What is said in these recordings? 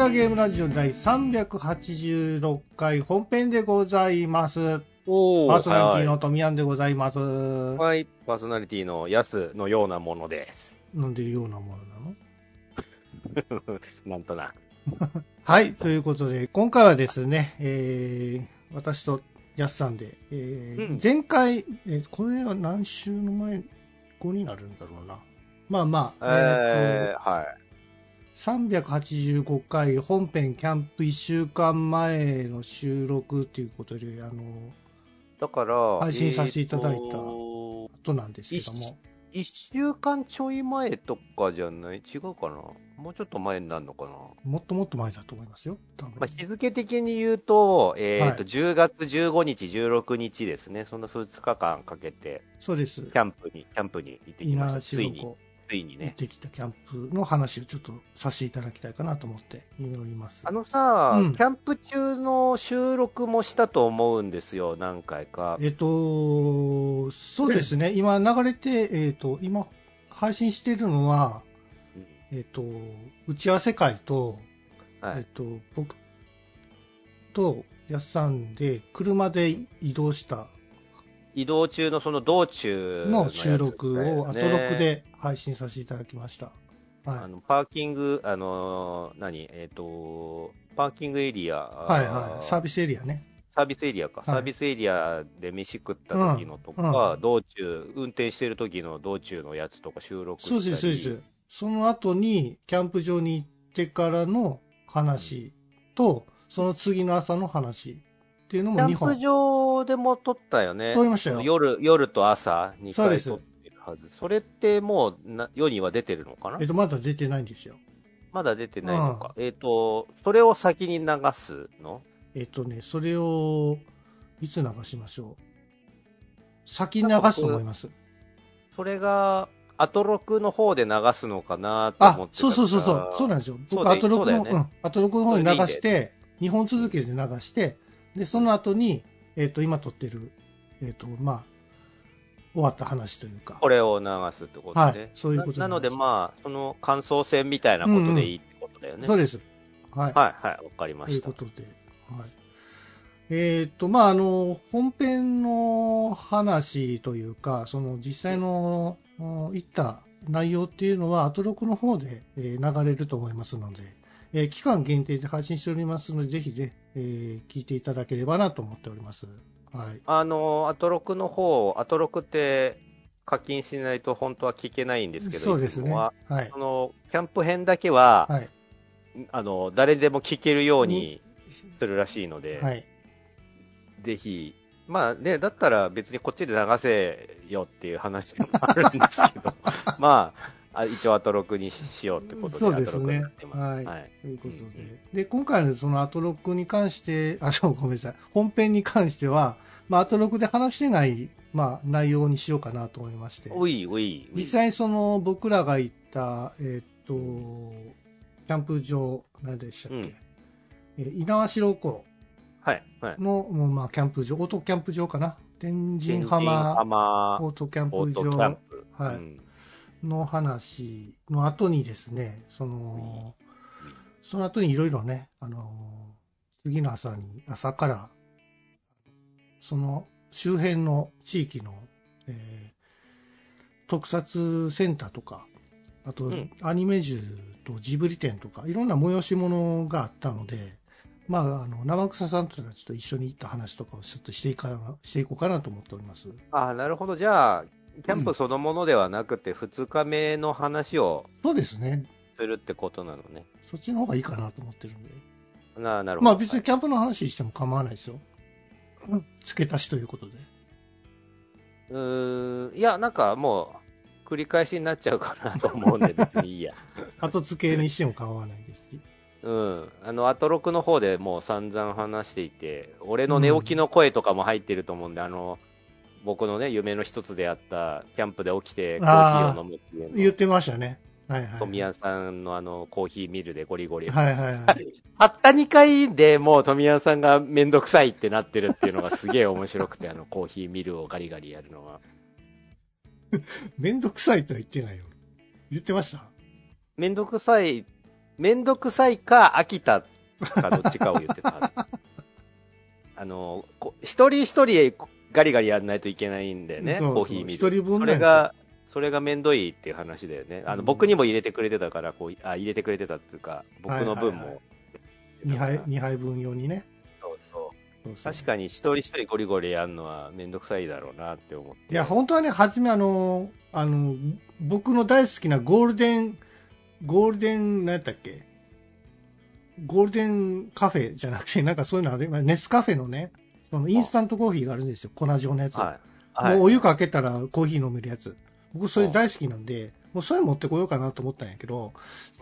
ラグラゲームラジオ第386回本編でございます。おパーソナリティのトミヤンでございます。はい、はい、パーソナリティのヤスのようなものです。飲んでるようなものなの？なんとな。はい、ということで、今回はですね、えー、私とヤスさんで、えーうん前回、えーこれは何週の前後になるんだろうな。まあまあ、えー、はい。385回本編キャンプ1週間前の収録ということで、あの、だから、配信させていただいた後なんですけども。一週間ちょい前とかじゃない？違うかな？もうちょっと前になるのかな？もっともっと前だと思いますよ。多分まあ、日付的に言うと、えっ、と、はい10月15日、16日ですね。その2日間かけて、そうです。キャンプに、キャンプに行ってきました。稲ついに、ついにね。てきたキャンプの話をちょっとさせていただきたいかなと思っております。あのさ、うんキャンプ中の収録もしたと思うんですよ、何回か。えっと、そうですね。今流れて、えっと、今配信しているのは、うんえっと、打ち合わせ会と、はいえっと、僕とやすさんで車で移動した移動中のその道中のやつ収録をアトねロクで配信させていただきました。はい。あのパーキング、あのー何、えっ、と、パーキングエリア、はいはい。サービスエリアね。サービスエリアか、いサービスエリアで飯食った時のとか、うん道中、運転してる時の道中のやつとか収録したりそうです、そうです。その後に、キャンプ場に行ってからの話と、その次の朝の話っていうのも2キャンプ本場でも撮ったよね。撮りましたよ。夜、夜と朝2そうです回撮ってるはず。それってもうな世には出てるのかな？えっと、まだ出てないんですよ。まだ出てないのか。えっ、と、それを先に流すの？えっとね、それを、いつ流しましょう？先に流すと思います。それが、アトロクの方で流すのかなと思あっ、てたそうそうそうそう、そうなんですよ。僕、アトロクの、うん、アトロクの方に流して、2本続けて流して、で、その後に、えっと、今撮ってる、えっと、まあ、終わった話というか。これを流すってことで。はいそういうことななので、あ、まあ、その感想戦みたいなことでいいってことだよね。そうです。はい。はい、はい、わかりましたというこ。とで。はい。えーっと、まあ、あの、本編の話というか、その実際の、うん言った内容っていうのは、アトロクの方で、えー流れると思いますので、えー期間限定で配信しておりますので、ぜひね、えー聞いていただければなと思っております。はい。あの、アトロクの方、アトロクって課金しないと本当は聞けないんですけど、そうですね。ははいそ。の、キャンプ編だけは、はい。あの、誰でも聞けるようにするらしいので、はい。ぜひ、まあね、だったら別にこっちで流せよっていう話もあるんですけど、まあ、あ一応アトロクにしようってことで、そうですねはいはい。ということで。うんで、今回のそのアトロックに関して、あ、ごめんなさい。本編に関しては、まあ、アトロックで話してない、まあ、内容にしようかなと思いまして。おいおい。実際その、僕らが行った、えーっと、キャンプ場、何でしたっけ、うんえー猪苗代湖はい、はい。の、もうまあ、キャンプ場、オートキャンプ場かな？天神天神浜浜オートキャンプオートキャン場プ。はいうんの話の後にですね、その、その後にいろいろね、あの、次の朝に、朝から、その周辺の地域の、えー特撮センターとか、あと、うんアニメ銃とジブリ店とか、いろんな催し物があったので、まあ、あの、生草さんたちと一緒に行った話とかをちょっとしていか、していこうかなと思っております。ああ、なるほど。じゃあ、キャンプそのものではなくて、2日目の話をそうですね。するってことなのね。そっちの方がいいかなと思ってるんで。ななるほど。まあ別にキャンプの話しても構わないですよ。うん付け足しということで。うーん、いや、なんかもう、繰り返しになっちゃうかなと思うんで、別にいいや。後付けにしても構わないですし。うん。あの、アトロクの方でもう散々話していて、俺の寝起きの声とかも入ってると思うんで、あの、僕のね、夢の一つであった、キャンプで起きてコーヒーを飲むっていうの言ってましたね。はいはい。富谷さんのあの、コーヒーミルでゴリゴリ。はいはいはい。たった2回でもう富谷さんがめんどくさいってなってるっていうのがすげえ面白くて、あの、コーヒーミルをガリガリやるのは。めんどくさいとは言ってないよ。言ってました？めんどくさいめんどくさいか飽きたかどっちかを言ってた。あの、こ一人一人ガリガリやんないといけないんだよね、そうそうコーヒーミル。それが、それがめんどいっていう話だよね。あの、うん僕にも入れてくれてたから、こう、あ、入れてくれてたっていうか、僕の分も。2杯、二杯分用にね。そうそう。そうそう確かに一人一人ゴリゴリやるのはめんどくさいだろうなって思って。いや、本当はね、初めあの、あの、僕の大好きなゴールデン、ゴールデン、何やったっけ？ゴールデンカフェじゃなくて、なんかそういうのある、ネスカフェのね、そのインスタントコーヒーがあるんですよ。粉状のやつ。はい。はい。もうお湯かけたらコーヒー飲めるやつ。僕それ大好きなんで、もうそれ持ってこようかなと思ったんやけど、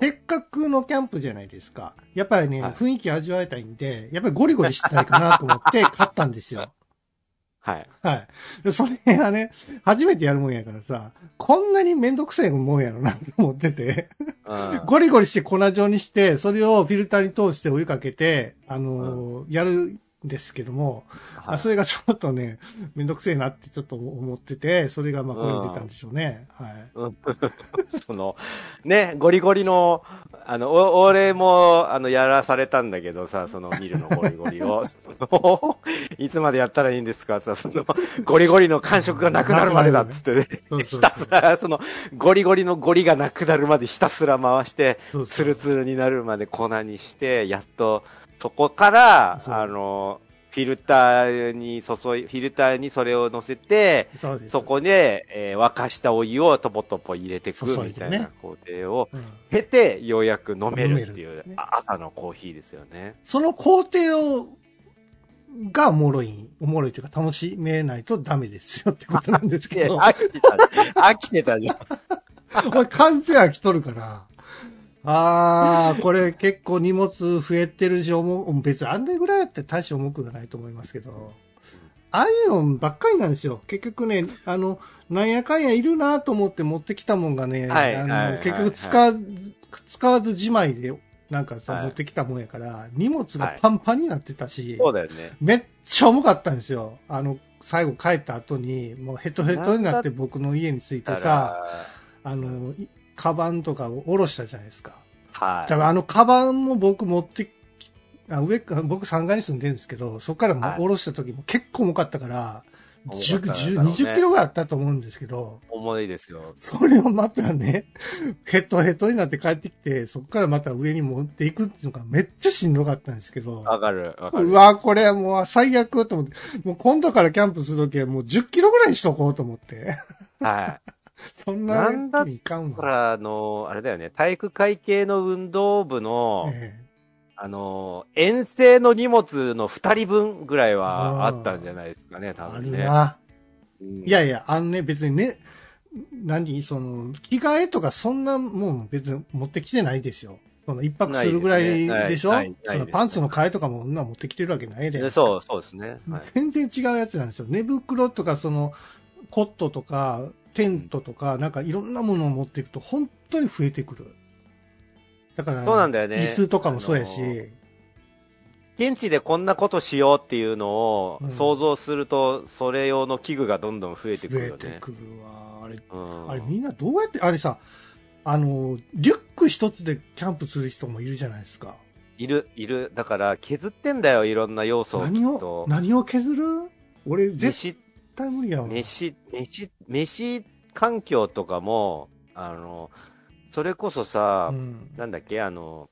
せっかくのキャンプじゃないですか。やっぱりね、はい雰囲気味わいたいんで、やっぱりゴリゴリしたいかなと思って 買ったんですよ。はい。はい。でそれがね、初めてやるもんやからさ、こんなにめんどくさいもんやろなと思ってて、うん。ゴリゴリして粉状にして、それをフィルターに通してお湯かけて、あのーやるんですけども、はい。あそれがちょっとね、めんどくせえなってちょっと思ってて、それがまあこれに出たんでしょうね。はい。うん。その、ね、ゴリゴリの、あの、お俺も、あの、やらされたんだけどさ、その、ミルのゴリゴリを、いつまでやったらいいんですか？さ、その、ゴリゴリの感触がなくなるまでだっつってね、ひたすら、その、ゴリゴリのゴリがなくなるまでひたすら回して、そうそう。ツルツルになるまで粉にして、やっと、そこから、あの、フィルターに注い、フィルターにそれを乗せて、そ。そこで、えー沸かしたお湯をトポトポ入れていくみたいな工程をうん。経て、ようやく飲めるっていうね。あ朝のコーヒーですよね。その工程を、がおもろい、おもろいというか楽しめないとダメですよってことなんですけど、飽きてた、飽きてたじゃん。俺完全飽きとるから、あー、これ結構荷物増えてるし、重別にあれぐらいやって大して重くがないと思いますけど、ああいうのばっかりなんですよ。結局ね、あの、なんやかんやいるなと思って持ってきたもんがね、あの結はい局使わず、使わずじまいで、なんかさ、はい持ってきたもんやから、荷物がパンパンになってたし、そうだよね。めっちゃ重かったんですよ。あの、最後帰った後に、もうヘトヘトになって僕の家に着いてさ、あの、いカバンとかを下ろしたじゃないですか。はい。多分あのカバンも僕持ってき、あ上か、僕3階に住んでるんですけど、そこからもはい下ろした時も結構重かったから、10、重かった10だろうね20キロぐらいあったと思うんですけど、重いですよ。それをまたね、ヘトヘトになって帰ってきて、そこからまた上に持っていくっていうのがめっちゃしんどかったんですけど、わかる、わかる。うわこれもう最悪と思って、もう今度からキャンプするときはもう10キロぐらいにしとこうと思って。はい。そんななんだっにいかんわ。だから、あの、あれだよね、体育会系の運動部の、えあの、遠征の荷物の2人分ぐらいはあったんじゃないですかね、多分ね。るな。うんいやいや、あのね、別にね、何、その、着替えとかそんなもん別に持ってきてないですよ。その一泊するぐらいでしょ？ねそのパンツの替えとかもそんな持ってきてるわけないで。でそう、そうですね。はい全然違うやつなんですよ。寝袋とか、その、コットとか、テントとか、なんかいろんなものを持っていくと本当に増えてくる。だから、そうなんだよね椅子とかもそうやし、あの現地でこんなことしようっていうのをうん想像すると、それ用の器具がどんどん増えてく増るよね。えてくるわ。あれ、うんあれみんなどうやって、あれさ、あの、リュック一つでキャンプする人もいるじゃないですか。いる、いる。だから削ってんだよ、いろんな要素を何をと、。何を削る？俺絶飯、対無理やわ。飯、飯、飯環境とかも、あの、それこそさ、うん。なんだっけ、あの、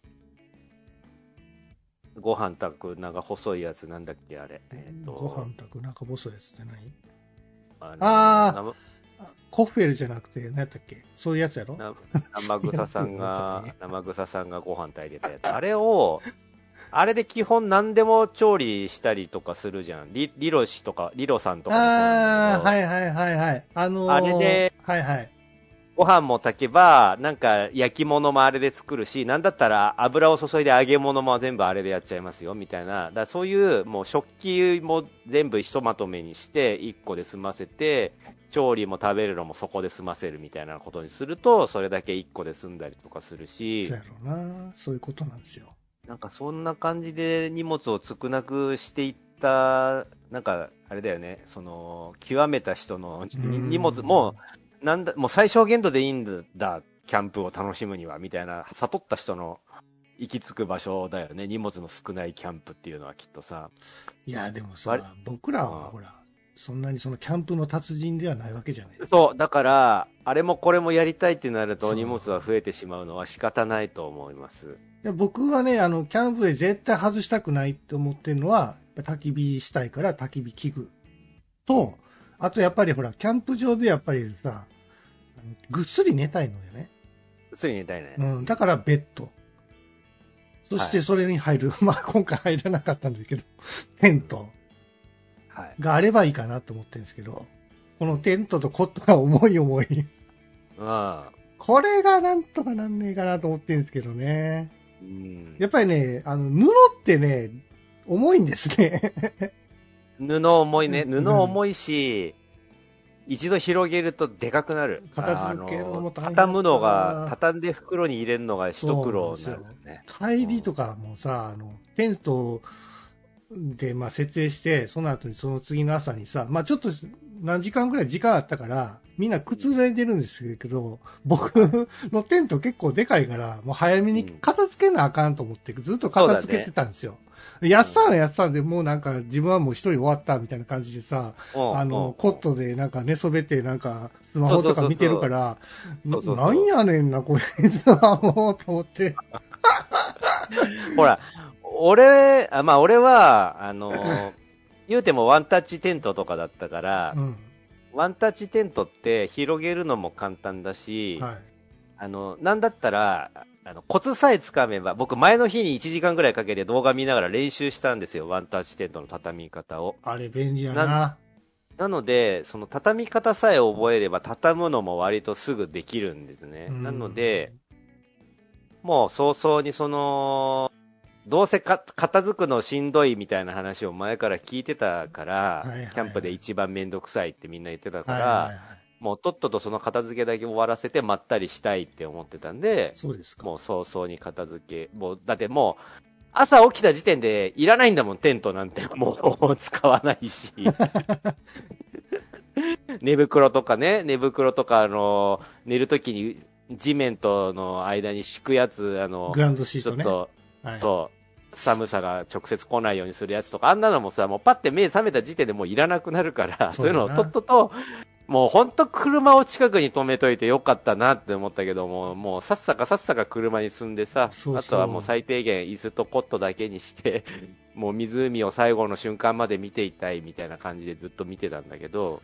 ご飯炊く長細いやつなんだっけ、あれ。えっとご飯炊く中細いやつって何？あのあコッフェルじゃなくて、何やったっけ？そういうやつやろ？な生草さんが 生草さんがご飯炊いてたやつ。あれを、あれで基本何でも調理したりとかするじゃん。リリロ氏とか、リロさんとかああ、はいはいはいはい。あのー、あれで、はいはい。ご飯も炊けば、なんか焼き物もあれで作るし、なんだったら油を注いで揚げ物も全部あれでやっちゃいますよ、みたいな。だからそういう、もう食器も全部ひとまとめにして、1個で済ませて、調理も食べるのもそこで済ませるみたいなことにすると、それだけ1個で済んだりとかするしそう、やろうな。そういうことなんですよ。なんかそんな感じで荷物を少なくしていった、なんかあれだよね、その、極めた人の荷物、もう、なんだ、もう最小限度でいいんだ、キャンプを楽しむには、みたいな、悟った人の行き着く場所だよね。荷物の少ないキャンプっていうのはきっとさ。いや、でもさ、僕らはうんほら、そんなにそのキャンプの達人ではないわけじゃない。そう、だから、あれもこれもやりたいってなると荷物は増えてしまうのは仕方ないと思います。で僕はね、あの、キャンプで絶対外したくないって思ってるのは、焚き火したいから焚き火器具と、あとやっぱりほら、キャンプ場でやっぱりさ、ぐっすり寝たいのよね。ついに寝たいね。うん、だからベッド。そしてそれに入る、まあ今回入らなかったんだけど、テントはい。があればいいかなと思ってるんですけど、このテントとコットが重い重い。うん。これがなんとかなんねえかなと思ってるんですけどね。うんやっぱりね、あの、布ってね、重いんですね。布重いね。うん布重いし、一度広げるとでかくなる。片付けるのも畳むのが、畳んで袋に入れるのが一苦労になるよね。帰りとかもさ、あの、テントで、まあ、設営して、その後にその次の朝にさ、まあ、ちょっと何時間ぐらい時間あったから、みんな靴濡れてるんですけど、僕のテント結構でかいから、もう早めに片付けなあかんと思って、ずっと片付けてたんですよ。やってたんやってたんで、もうなんか自分はもう一人終わったみたいな感じでさ、うんあの、うんコットでなんか寝そべってなんかスマホとか見てるから、ななんやねんな、こいつはもうと思って。ほら、俺、あまあ俺は、あの、言うてもワンタッチテントとかだったから、うん。ワンタッチテントって広げるのも簡単だし、はい。あの、なんだったら、あの、コツさえつかめば、僕前の日に1時間ぐらいかけて動画見ながら練習したんですよ、ワンタッチテントの畳み方を。あれ便利やな。ななので、その畳み方さえ覚えれば、畳むのも割とすぐできるんですね。うんなので、もう早々にその、どうせか片付くのしんどいみたいな話を前から聞いてたから、はいはいはいキャンプで一番めんどくさいってみんな言ってたから、はいはいはい。もうとっととその片付けだけ終わらせてまったりしたいって思ってたんで、そうですか。もう早々に片付け、もう、だってもう、朝起きた時点でいらないんだもん、テントなんて。もう使わないし。寝袋とかね、寝袋とか、あの、寝るときに地面との間に敷くやつ、あのグ、ランドシートね。ちょっと、はい、そう、寒さが直接来ないようにするやつとか、あんなのもさ、もうパッて目覚めた時点でもういらなくなるから、そうういうのをとっとと、もう本当車を近くに止めといてよかったなって思ったけども、もうさっさかさっさか車に積んでさ、そうそう。あとはもう最低限椅子とコットだけにして、もう湖を最後の瞬間まで見ていたいみたいな感じでずっと見てたんだけど、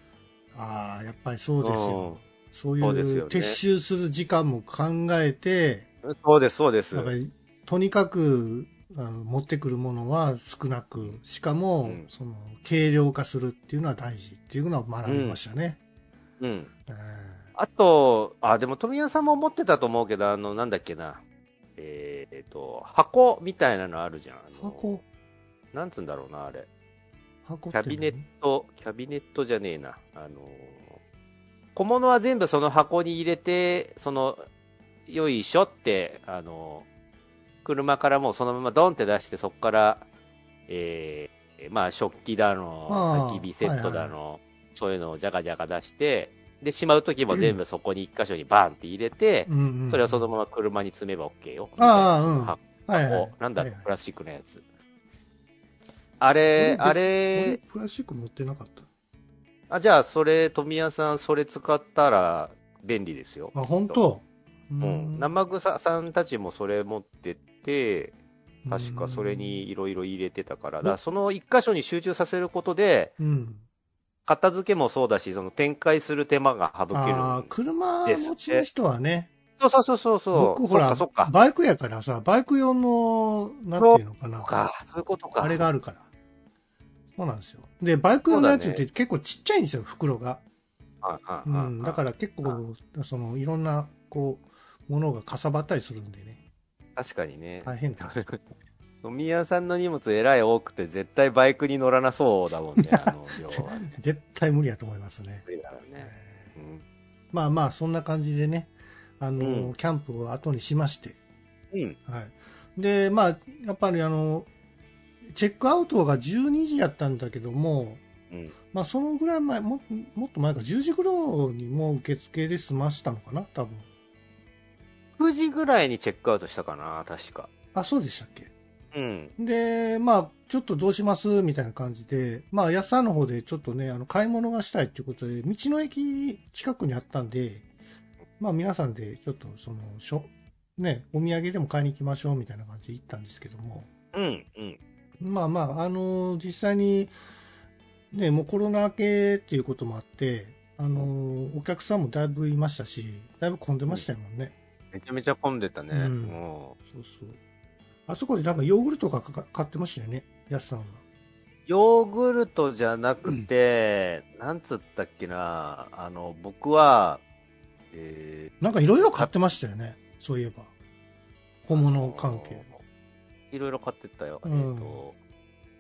ああ、やっぱりそうですよ。そういう撤収する時間も考えて、うんそうです、そうです。とにかく、あの持ってくるものは少なく、しかも、うんその、軽量化するっていうのは大事っていうのは学びましたね。うん。えあと、あ、でも富谷さんも思ってたと思うけど、あの、なんだっけな。えーえっと、箱みたいなのあるじゃん。あのー箱、なんつうんだろうな、あれ。箱キャビネット、キャビネットじゃねえな。あの、小物は全部その箱に入れて、その、よいしょって、あの、車からもうそのままドンって出して、そこから、えーまあ、食器だの、焚き火セットだはいの、そういうのをじゃかじゃか出して、で、しまうときも全部 そこに一箇所にバンって入れて、うんうん、それをそのまま車に積めば OK よ。ああみたいなその箱はいはい、なんだはいはいプラスチックのやつ。あれ、あ俺れ、プラスチック持ってなかった？あ、じゃあ、それ、富谷さん、それ使ったら便利ですよ。あ、本当ううん。生草さんたちもそれ持ってって、確かそれにいろいろ入れてたから、だその一箇所に集中させることで、うん。片付けもそうだし、その展開する手間が省ける。ああ、車持ちの人はね、そうそうそうそうそう。僕ほらそっか。バイクやからさ、バイク用の、なんていうのかなそっ。か、そういうことか。あれがあるから。そうなんですよ。で、バイク用のやつって結構ちっちゃいんですよ、袋が。うん。だから結構、その、いろんな、こう、ものがかさばったりするんでね。確かにね。大変だ。富谷さんの荷物えらい多くて、絶対バイクに乗らなそうだもんね、あの量はね。絶対無理やと思いますね。無理だろうね。まあまあ、そんな感じでね、あの、うんキャンプを後にしまして。うん。はい。で、まあ、やっぱりあの、チェックアウトが12時やったんだけども、うん。まあ、そのぐらい前、ももっと前か、10時ぐらいにもう受付で済ましたのかな、多分。9時ぐらいにチェックアウトしたかな、確か。あ、そうでしたっけ？うん。で、まあ、ちょっとどうします？みたいな感じで、まあ、安さんの方でちょっとね、あの、買い物がしたいっていうことで、道の駅近くにあったんで、まあ、皆さんでちょっと、その、しょ、ね、お土産でも買いに行きましょうみたいな感じで行ったんですけども、うん。うん。まあまあ、あの実際に、ね、もうコロナ明けっていうこともあって、あのお客さんもだいぶいましたし、だいぶ混んでましたもんね。めちゃめちゃ混んでたね。うんもうそうそう。あそこでなんかヨーグルトがかか買ってましたよね、安さんは。ヨーグルトじゃなくて、なんつったっけな、あの、僕は、えーなんかいろいろ買ってましたよね、そういえば。小物関係。いろいろ買ってったよ。うんえっと、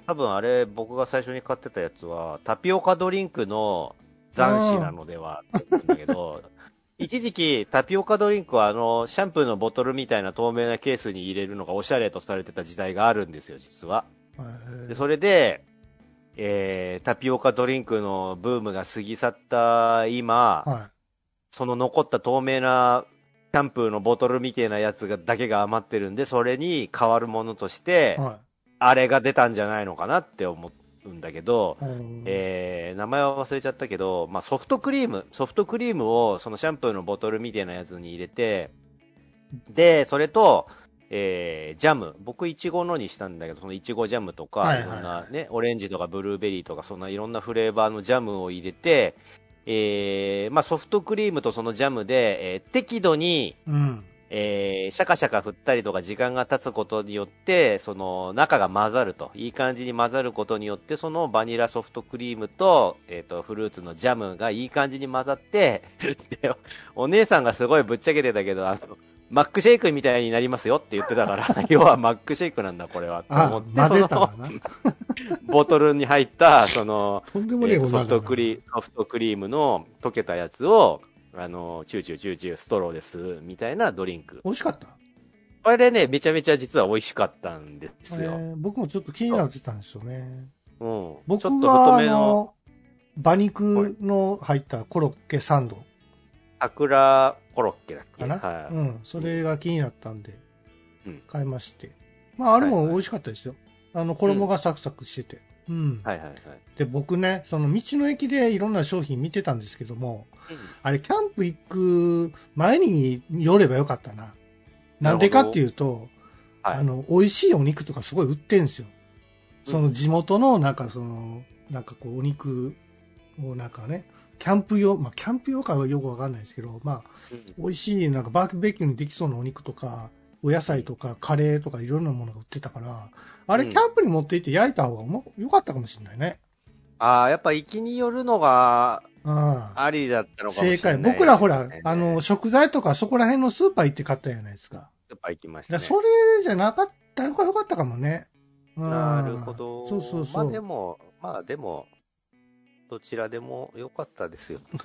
多分あれ、僕が最初に買ってたやつは、タピオカドリンクの残滓なのではって思うんだけど、一時期タピオカドリンクはあの、シャンプーのボトルみたいな透明なケースに入れるのがおしゃれとされてた時代があるんですよ、実は。はいで、それで、えー、タピオカドリンクのブームが過ぎ去った今、はその残った透明なシャンプーのボトルみたいなやつがだけが余ってるんで、それに代わるものとしてい。、はあれが出たんじゃないのかなって思うんだけど、い。うんえー、名前は忘れちゃったけど、まあ、ソフトクリーム、ソフトクリームをそのシャンプーのボトルみたいなやつに入れて、で、それと、えー、ジャム。僕、いちごのにしたんだけど、そのいちごジャムとか、いろんなね、オレンジとかブルーベリーとか、そんないろんなフレーバーのジャムを入れて、えー、まあ、ソフトクリームとそのジャムで、えー適度に、うん。えーシャカシャカ振ったりとか時間が経つことによって、その中が混ざると。いい感じに混ざることによって、そのバニラソフトクリームと、えっ、と、フルーツのジャムがいい感じに混ざって、で お姉さんがすごいぶっちゃけてたけど、あの、マックシェイクみたいになりますよって言ってたから、要はマックシェイクなんだ、これは。あっ、て、混ぜそのたかな。ボトルに入った、その、ソフトクリームの溶けたやつを、あの、チューチューチューチューストローです、みたいなドリンク。美味しかった？あれね、めちゃめちゃ実は美味しかったんですよ。えー僕もちょっと気になってたんですよね。うん。僕ちょっとは、あ太めのの、馬肉の入ったコロッケサンド桜コロッケだっけ？かな？はい。うん。それが気になったんでうん、買いまして。まあ、あれも美味しかったですよ。あの、衣がサクサクしてて。うん。はいはいはい。で、僕ね、その道の駅でいろんな商品見てたんですけども、あれ、キャンプ行く前に寄ればよかったな。なんでかっていうと、はいあの、美味しいお肉とかすごい売ってんすよ。その地元の、なんかその、なんかこう、お肉をなんかね、キャンプ用、まあ、キャンプ用かはよくわかんないですけど、まあ、うん美味しい、なんかバーベキューにできそうなお肉とか、お野菜とか、カレーとかいろんなものが売ってたから、あれ、うんキャンプに持って行って焼いた方がもよかったかもしれないね。ああ、やっぱ行きによるのがうん。ありだったのかもしれない、正解。僕らほら、あの、、食材とかそこら辺のスーパー行って買ったじゃないですか。やっぱ行きましたね。それじゃなかったよかったかもね。うんなるほど。そうそうそう。まあでも、まあでも、どちらでも良かったですよ。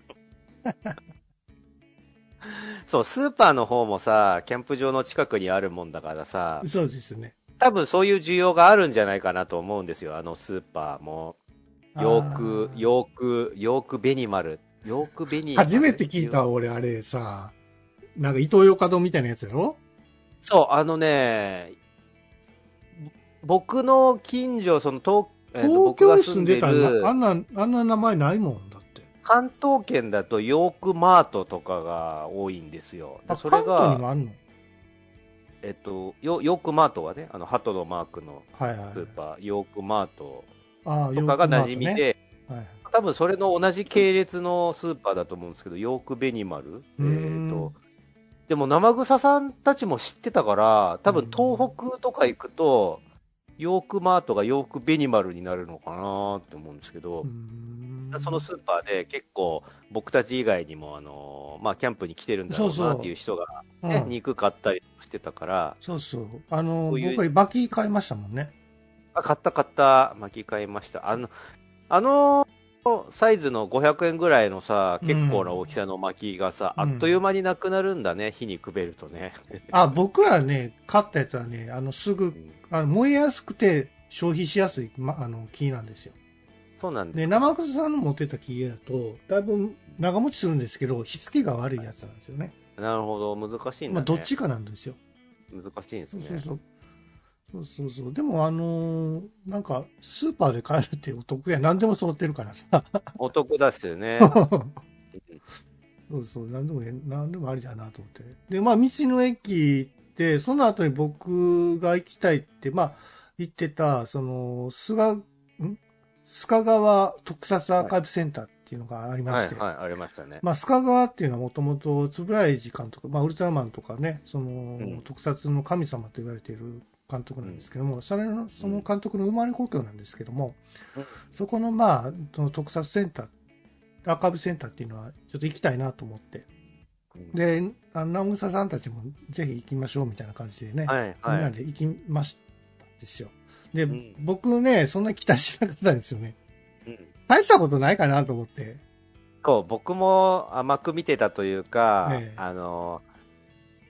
そう、スーパーの方もさ、キャンプ場の近くにあるもんだからさ、そうですね。多分そういう需要があるんじゃないかなと思うんですよ、あのスーパーも。ヨークヨーク、ヨークベニマル。ヨークベニマル。初めて聞いた、俺、あれさ、なんか、イトーヨーカドーみたいなやつやろ？そう、あのね、僕の近所、その東、えーと東京に住んでたあんな、あんな名前ないもんだって。関東圏だとヨークマートとかが多いんですよ。であ、それ関東にが、もあんの？えっと、ヨヨークマートはね、あの、鳩のマークのはいはいス。ーパー、ヨークマートとかが馴染みで、はいはい。多分それの同じ系列のスーパーだと思うんですけど、ヨークベニマルえうーと、でも生草さんたちも知ってたから、多分東北とか行くと、ヨークマートがヨークベニマルになるのかなって思うんですけど、そのスーパーで結構僕たち以外にも、あのまあ、キャンプに来てるんだろうなっていう人が、ねうん肉買ったりしてたから、そうそう。あの、こういう僕はバキ買いましたもんね。あ、買った買った、巻き買いました。あの、あのサイズの500円ぐらいのさ、結構な大きさの巻きがさ、うんあっという間になくなるんだね、火にくべるとね。あ、僕らね、買ったやつはね、あの、すぐ、あの燃えやすくて消費しやすい、ま、あの、木なんですよ。そうなんですで、生草さんの持ってた木だと、だいぶ長持ちするんですけど、火付けが悪いやつなんですよね。なるほど、難しいんだね。まあ、どっちかなんですよ。難しいんですね。そうそうそう。そうそう。でもあのーなんか、スーパーで買えるってお得や。何でも揃ってるからさ。お得だっすよね。そうそう、何でもええ、何でもありだなと思って。で、まあ、道の駅って、その後に僕が行きたいって、まあ、行ってた、その、菅、ん？須賀川特撮アーカイブセンターっていうのがありまして、はいはい、ありましたね。まあ、須賀川っていうのはもともと、円谷監督、まあ、ウルトラマンとかね、その、ん特撮の神様と言われている監督なんですけども、それの、その監督の生まれ故郷なんですけども、うんそこの、まあ、その特撮センター、アーカイブセンターっていうのは、ちょっと行きたいなと思って、うんで、あの、直草さんたちもぜひ行きましょうみたいな感じでね、はいみんは。ないで行きましたんですよ。で、うん僕ね、そんな期待しなかったんですよね。うん大したことないかなと思って。そう、僕も甘く見てたというか、ええあの、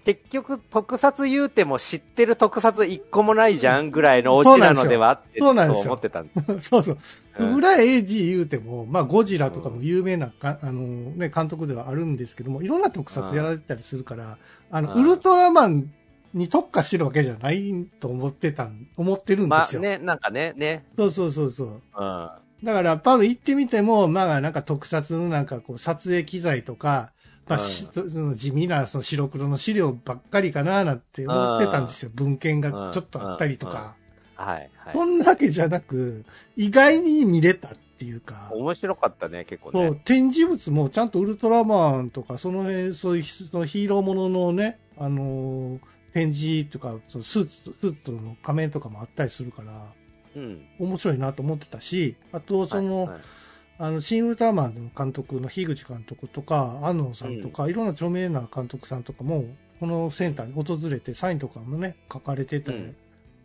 結局特撮言うても知ってる特撮一個もないじゃんぐらいのオチなのではってそうなんですよ思ってたんです。そうそう。うん村エイジ言うても、まあ、ゴジラとかも有名なか、あのね、監督ではあるんですけども、いろんな特撮やられてたりするから、あの、うんウルトラマンに特化してるわけじゃないと思ってたん、思ってるんですよ。まあね、なんかね、ね。そうそうそうそう。うん。だから、パブ行ってみても、まあ、なんか特撮のなんかこう、撮影機材とか、まあ、しその地味なその白黒の資料ばっかりかななんて思ってたんですよ。文献がちょっとあったりとか。はい、はい。そんなわけじゃなく、意外に見れたっていうか。面白かったね、結構そう、ね。展示物もちゃんとウルトラマンとか、その辺、そういうそのヒーローもののね、あのー展示とか、そのスーツ、スーツの仮面とかもあったりするから、うん。面白いなと思ってたし、あと、その、はいはいあの、新ウルトラマンの監督の樋口監督とか、安野さんとか、いろんな著名な監督さんとかも、このセンターに訪れて、サインとかもね、書かれてて、うん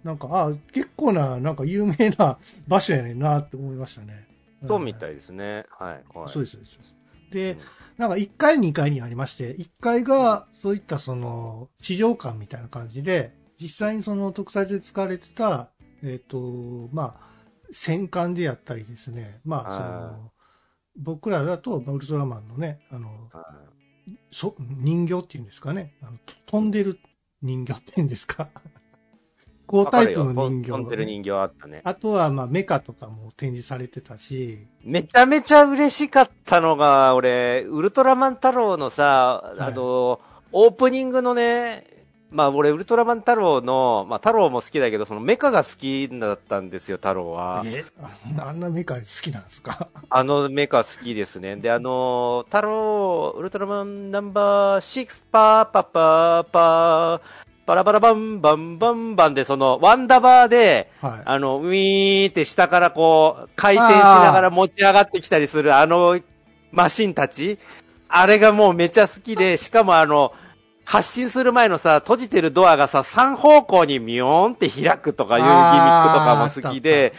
なんか、あ結構な、なんか有名な場所やねんなって思いましたね。そうみたい。いですね。はい。はい、そうです、そうです。でなんか1階、2階にありまして、1階がそういったその資料館みたいな感じで、実際にその特撮で使われてた、えっ、と、まあ、戦艦であったりですね、まあ、そあの、僕らだと、まあウルトラマンのね、あの、はいそ人形っていうんですかね、あのと飛んでる人形っていうんですか。高タイプの人わかるよ飛んでる形。人形あったね。あとは、まあ、メカとかも展示されてたし、めちゃめちゃ嬉しかったのが、俺、ウルトラマン太郎のさ、はいあの、オープニングのね、まあ俺、ウルトラマン太郎の、まあ太郎も好きだけど、そのメカが好きだったんですよ、太郎は。えああんなメカ好きなんですか？あのメカ好きですね。で、あの、太郎、ウルトラマンナンバー6、パーパパーパー、パラパラバンバンバンバンで、その、ワンダバーで、はい。あの、ウィーンって下からこう、回転しながら持ち上がってきたりするあのマシンたちあれがもうめちゃ好きで、しかもあの、発進する前のさ、閉じてるドアがさ、3方向にミヨーンって開くとかいうギミックとかも好きで、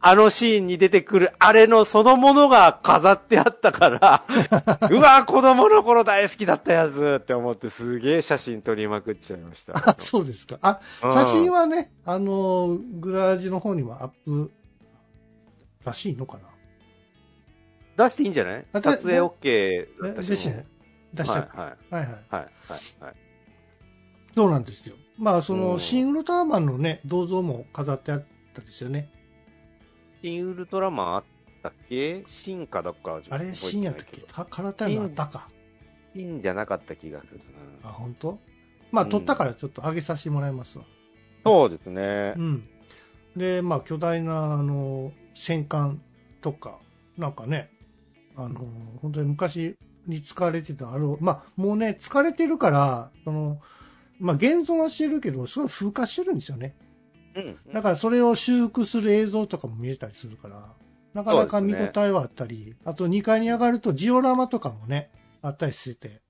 あのシーンに出てくるあれのそのものが飾ってあったから、うわ子供の頃大好きだったやつって思ってすげえ写真撮りまくっちゃいました。あ、そうですか。あ、うん写真はね、あの、グラージの方にもアップらしいのか出していいんじゃない？撮影 OK だなったし。えでしね。出しちゃう。はいはいはいはい。はいはいはい。そうなんですよ。まあ、その、うん新ウルトラマンのね、銅像も飾ってあったですよね。新ウルトラマンあったっけ？進化だか。あれ、新やったっけ？か空タイムあったか。新じゃなかった気がするあ、な。本当？まあ、うん撮ったからちょっと上げさせてもらいますわ。そうですねう。ん。で、まあ、巨大な、あの、戦艦とか、なんかね、あの、本当に昔に使われてた、あの、まあ、もうね、疲れてるから、その、まあ、現存はしてるけど、すごい風化してるんですよね。うん。だからそれを修復する映像とかも見れたりするから、なかなか見応えはあったり、あと2階に上がるとジオラマとかもね、あったりしてて。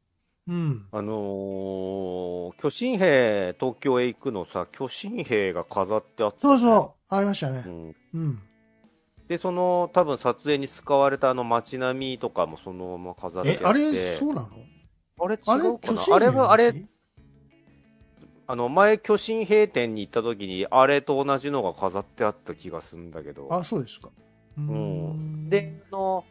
うん。あのー、巨神兵、東京へ行くのさ、巨神兵が飾ってあった、そうそう、ありましたねう。ん。うん。で、その、多分撮影に使われたあの街並みとかもそのまま飾ってあっえ、て。あれ、そうなの？あれ違うかな？あれは、あれ、兵あの、前、巨神兵店に行った時に、あれと同じのが飾ってあった気がするんだけど。あ、そうですか。うーんで、あの、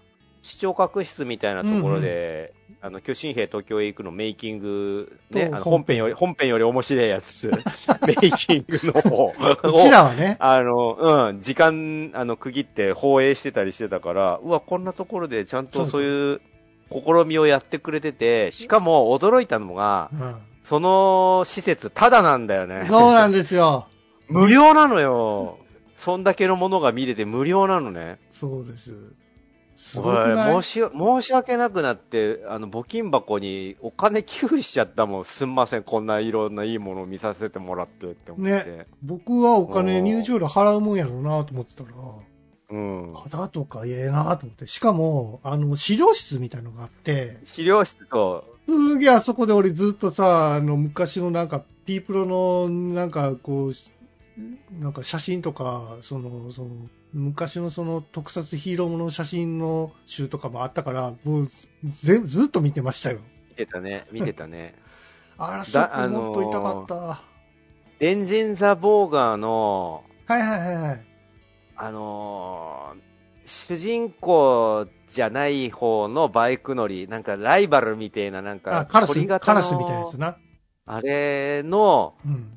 視聴覚室みたいなところで、あの、巨神兵東京へ行くのメイキング、ね、とあの本編より、本編より面白いやつ、メイキングの方 うちらはね、あの、うん、時間、あの、区切って放映してたりしてたから、うわ、こんなところでちゃんとそういう試みをやってくれてて、しかも驚いたのが、うん。その施設、ただなんだよね。そうなんですよ。無料なのよ。そんだけのものが見れて無料なのね。そうです。すごい？申し、申し訳なくなって、あの、募金箱にお金寄付しちゃったもん。すんません、こんないろんないいものを見させてもらってって思って。ね僕はお金入場料払うもんやろうなと思ってたら、うん。肌とかええなと思って。しかも、あの、資料室みたいのがあって、資料室と、すげえあそこで俺ずっとさ、あの、昔のなんか、ピープロの、なんかこう、なんか写真とか、その、その、昔のその特撮ヒーローものの写真の集とかもあったから、もうずずっと見てましたよ。見てたね、見てたね。あら、そこもっと痛かった。エンジン・ザ・ボーガーの、はいはいはいはい。あのー主人公じゃない方のバイク乗り、なんかライバルみたいな、なんか、あ、カラス、鳥型のカラスみたいなやつな。あれの、うん。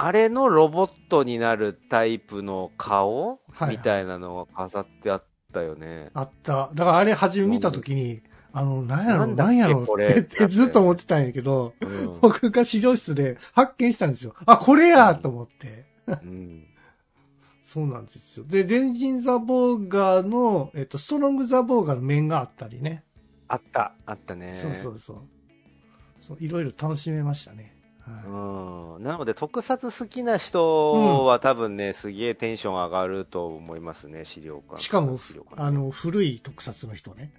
あれのロボットになるタイプの顔、はいはいみたいなのが飾ってあったよね。あった。だからあれ初め見たときに、あの、なんやろ、なんやろってってずっと思ってたんやけど、うん。僕が資料室で発見したんですよ。あ、これやと思って。うん そうなんですよ。で、デンジン・ザ・ボーガーの、えっと、ストロング・ザ・ボーガーの面があったりね。あった、あったね。そうそうそう。そう、いろいろ楽しめましたね。はうん。なので、特撮好きな人は多分ね、すげえテンション上がると思いますね、資料館。しかもあの、古い特撮の人ね。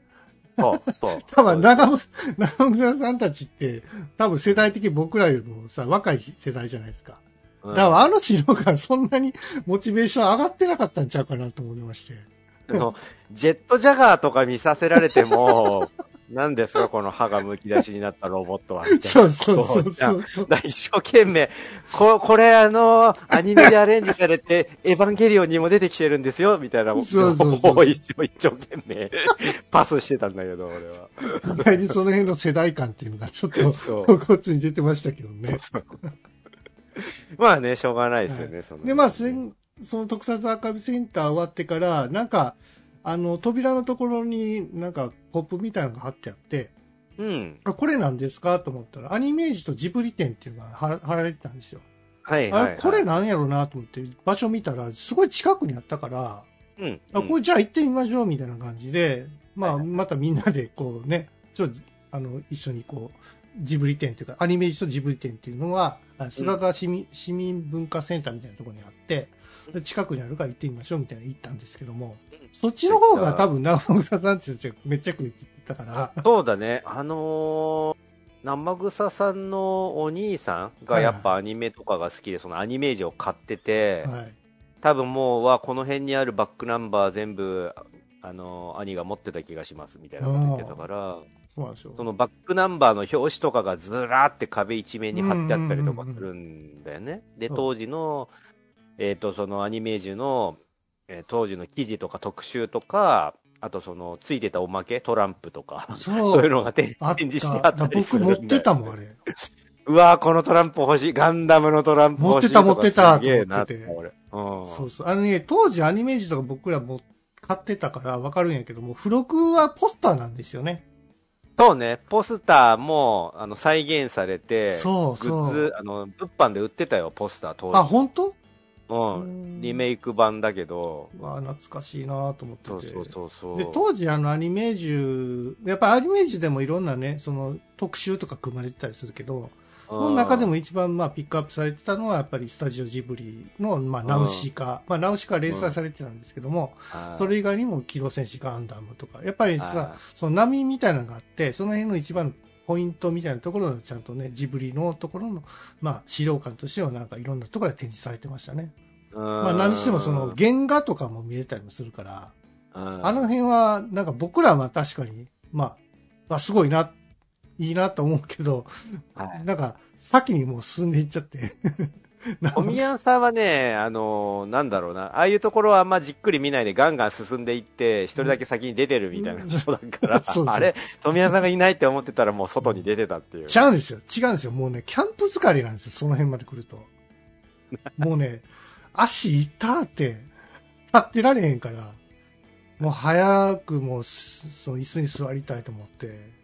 そう、そう。多分、長尾、長尾さんたちって、多分世代的に僕らよりもさ、若い世代じゃないですか。うんだからあの資料館そんなにモチベーション上がってなかったんちゃうかなと思いまして。あのジェットジャガーとか見させられても、何ですか、この歯がむき出しになったロボットは。そうそうそうそうそう。一生懸命、ここれあの、アニメでアレンジされて、エヴァンゲリオンにも出てきてるんですよ、みたいなそうそうそう一生一生懸命パスしてたんだけど、俺は。意外にその辺の世代間っていうのがちょっと。こっちに出てましたけどね。まあね、しょうがないですよね、そので、まあ、その特撮アーカイブセンター終わってから、なんか、あの、扉のところになんかポップみたいなのが貼ってあって、うん。あこれなんですか？と思ったら、アニメージとジブリ展っていうのが貼られてたんですよ。はいはい、はい。あれ、これなんやろうなと思って、場所見たら、すごい近くにあったから、うん。あ、これじゃあ行ってみましょうみたいな感じで、まあ、またみんなでこうね、ちょっと、あの、一緒にこう、ジブリ展っていうか、アニメージとジブリ展っていうのは、あ菅川市民,、市民文化センターみたいなところにあって、で近くにあるから行ってみましょうみたいな行ったんですけども、そっちの方が多分、長野さんたちがめっちゃく行ってたから、そうだね。あのー、生草さんのお兄さんがやっぱアニメとかが好きで、そのアニメージを買ってて、はい。多分もうはこの辺にあるバックナンバー全部、あのー兄が持ってた気がしますみたいなこと言ってたから、そうなんですよ。そのバックナンバーの表紙とかがずらーって壁一面に貼ってあったりとかするんだよね。で、当時の、えっ、と、そのアニメージュの、えー当時の記事とか特集とか、あとその、ついてたおまけ、トランプとか、そう。そういうのが展あっ展示してあた。ったりする僕持ってたもん、あれ。うわーこのトランプ欲しい。ガンダムのトランプ欲しい。持ってた持ってたってて俺。うん。そうそう。あのね、当時アニメージとか僕らも買ってたからわかるんやけども、付録はポスターなんですよね。そうね、ポスターも、あの、再現されて、そうそうグッズ、あの、物販で売ってたよ、ポスター当時。あ、本当？うん。リメイク版だけど、うわあ懐かしいなと思ってて。そうそうそう。で、当時あのアニメージュ、やっぱアニメージュでもいろんなね、その特集とか組まれてたりするけど、その中でも一番まあピックアップされてたのはやっぱりスタジオジブリのまあナウシカ、まあナウシカは連載されてたんですけども、うん、それ以外にも機動戦士ガンダムとか、やっぱりさは、その波みたいなのがあって、その辺の一番のポイントみたいなところがちゃんとね、ジブリのところの、まあ資料館としてはなんかいろんなところで展示されてましたね。ままあ何してもその原画とかも見れたりもするから、ああの辺はなんか僕らは確かに、まあ、あすごいな、いいなと思うけど、はいなんか先にもう進んでいっちゃって、おみやんさんはね、あのーなんだろうな、ああいうところはあんまじっくり見ないでガンガン進んでいって、一人だけ先に出てるみたいな人だから、あれ、富谷さんがいないって思ってたらもう外に出てたっていう。ちゃうんですよ。違うんですよ。もうね、キャンプ疲れなんですよ。その辺まで来ると。もうね、足痛って、立ってられへんから、もう早くもうす、その椅子に座りたいと思って、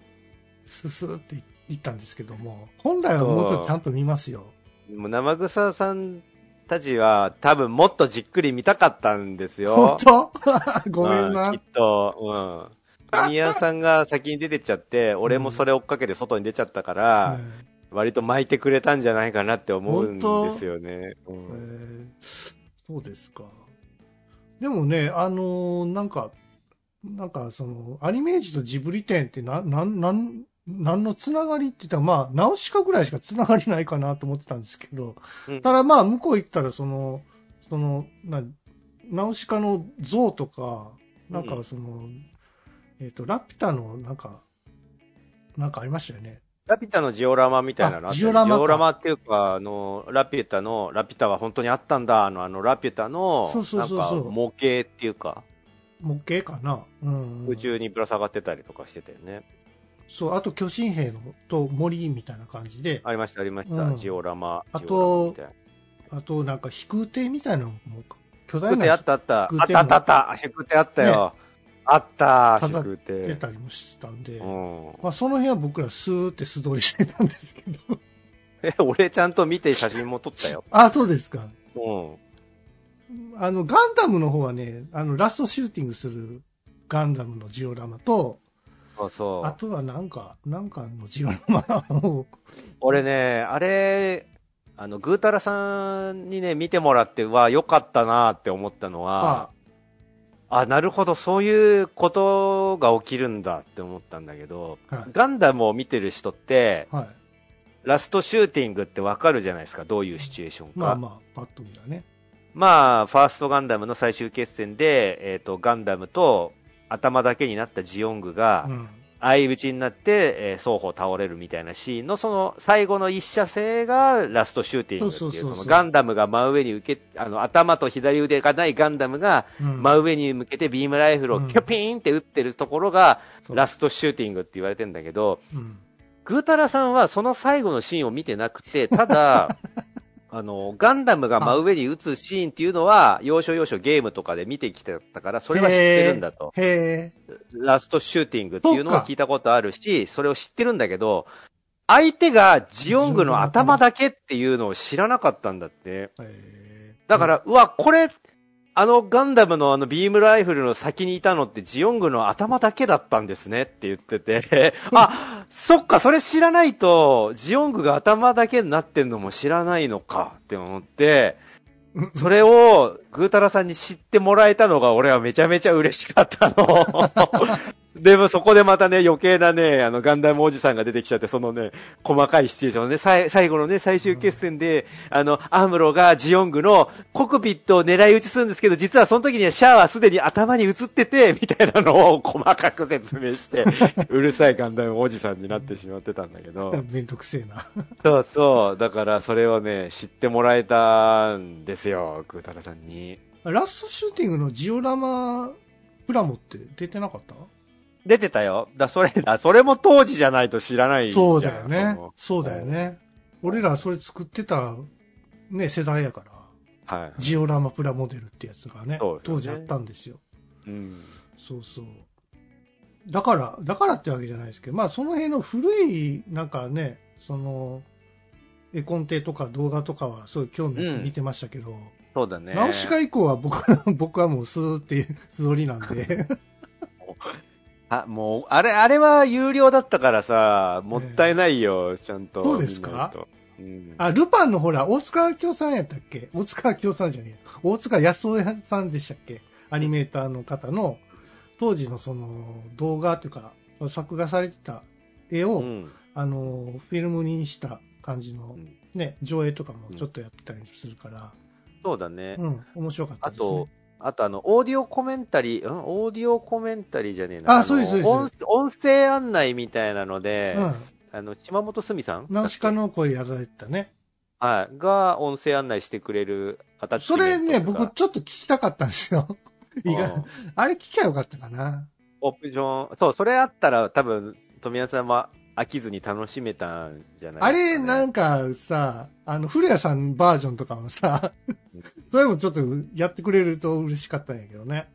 ススーって行ったんですけども、本来はもうちょっとちゃんと見ますよ。もう生草さんたちは多分もっとじっくり見たかったんです本よ。当？ごめんなうきっ。と、うん。富谷さんが先に出てっちゃって、俺もそれ追っかけて外に出ちゃったから、うん割と巻いてくれたんじゃないかなって思うんですよね。うえんーそうですか。でもね、あのーなんか、なんかその、アニメージとジブリ展ってな、なん、なん、なんのつながりって言ったら、まあ、ナウシカぐらいしかつながりないかなと思ってたんですけど、うんただまあ、向こう行ったら、その、その、な、ナウシカの像とか、なんかその、えっ、と、ラピュタの、なんか、なんかありましたよね。ラピュタのジオラマみたいなのあったジオラマかジオラマっていうか、あの、ラピュタの、ラピュタは本当にあったんだ、あの、あの、ラピュタの、そうそうそうそうなんか模型っていうか、模型かな。うん、うん。宇宙にぶら下がってたりとかしてたよね。そう、あと巨神兵のと森みたいな感じで、ありました、ありました。うんジオラマ。あとあとなんか飛空艇みたいなのも巨大飛空艇あなったあった。あったあったあった。飛空艇あったよ。あった、飛空ただ出艇。たりもしてたんで、うん。まあその辺は僕らスーって素通りしてたんですけど。え、俺ちゃんと見て写真も撮ったよ。あ、そうですか。うん。あの、ガンダムの方はね、あの、ラストシューティングするガンダムのジオラマと、そうそう。あとはなんか、なんかのジオラマを、俺ね、あれ、あの、ぐーたらさんにね、見てもらって、は良かったなって思ったのは、あなるほど、そういうことが起きるんだって思ったんだけど、はいガンダムを見てる人って、はい。ラストシューティングってわかるじゃないですか、どういうシチュエーションか。まあまあ、パッと見はね。まあ、ファーストガンダムの最終決戦で、えっ、と、ガンダムと頭だけになったジオングがう、ん。相打ちになって、えー双方倒れるみたいなシーンの、その最後の一射性がラストシューティングっていう、そのガンダムが真上に受け、あの、頭と左腕がないガンダムがうん真上に向けてビームライフルをうんキュピーンって撃ってるところが、ラストシューティングって言われてんだけど、うん。グータラさんはその最後のシーンを見てなくて、ただ、あの、ガンダムが真上に撃つシーンっていうのは、要所要所ゲームとかで見てきてたから、それは知ってるんだと。へえ。ラストシューティングっていうのそっかを聞いたことあるし、それを知ってるんだけど、相手がジオングの頭だけっていうのを知らなかったんだって。だから、うわ、これ、あのガンダムのあのビームライフルの先にいたのってジオングの頭だけだったんですねって言ってて、あ、そっか、それ知らないと、ジオングが頭だけになってんのも知らないのかって思って、それをグータラさんに知ってもらえたのが俺はめちゃめちゃ嬉しかったの。でもそこでまたね、余計なね、あの、ガンダムおじさんが出てきちゃって、そのね、細かいシチュエーションね、さい最後のね、最終決戦で、あの、アムロがジオングのコクピットを狙い撃ちするんですけど、実はその時にはシャアはすでに頭に映ってて、みたいなのを細かく説明して、うるさいガンダムおじさんになってしまってたんだけど。めんどくせえな。そうそう。だからそれをね、知ってもらえたんですよ、グータラさんに。ラストシューティングのジオラマプラモって出てなかった？出てたよ。だ、それ、あ、それも当時じゃないと知らないじゃんそうだよねそうだよね。俺らそれ作ってた、ね、世代やから、はい。ジオラマプラモデルってやつがね、ね当時あったんですよ。うん。そうそう。だから、だからってわけじゃないですけど、まあその辺の古い、なんかね、その、絵コンテとか動画とかはすごい興味あって見てましたけど、そうだね。ナウシカ以降は僕は、僕はもうスーっていうつもりなんで、あ、もう、あれ、あれは有料だったからさ、もったいないよ、ちゃんと。そうですか？うん。あ、ルパンのほら、大塚明夫さんやったっけ？大塚明夫さんじゃねえ。大塚康夫さんでしたっけ？アニメーターの方の、当時のその動画というか、作画されてた絵を、うん。あの、フィルムにした感じのうんね、上映とかもちょっとやってたりするから、そうだね。うん、面白かったですねあと。、あとあの、オーディオコメンタリー、うん？オーディオコメンタリーじゃねえな。のあそうですそうです音音声案内みたいなので、うんあの、島本すみさん？ナウシカの声やられてたね。はい。が、音声案内してくれるアタそれね、僕ちょっと聞きたかったんですよ。意外うんあれ聞きゃよかったかな。オプション、そう、それあったら多分、富谷さんは飽きずに楽しめたんじゃないね。れ、なんかさ、あの、古谷さんバージョンとかもさ、それもちょっとやってくれると嬉しかったんやけどね。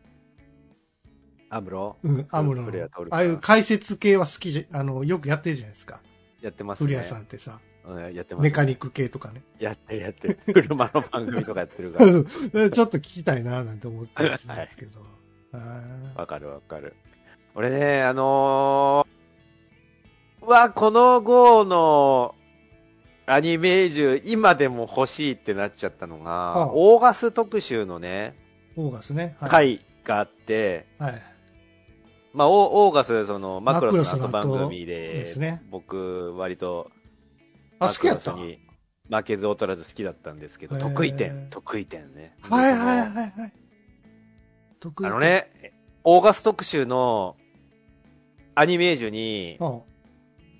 アムロ？うん、アムロ。ああいう解説系は好きじゃ、あの、よくやってるじゃないですか。やってますね。古谷さんってさ、うんやってます、メカニック系とかね。やってるやってる。車の番組とかやってるから。ちょっと聞きたいななんて思ったりするんですけど。あわかるわかる。俺ね、あのー、うわ、この号のアニメージュ、今でも欲しいってなっちゃったのが、はあオーガス特集のね、ーオーガスね。はい。回があって、はい。まあ、オーオーガス、その、マクロスの番組で、ですね僕、割と、あ、好きやったに負けず劣らず好きだったんですけど、得意点、得意点ね。はいはいではいはい。得意あの。ね、オーガス特集のアニメージュに、うん。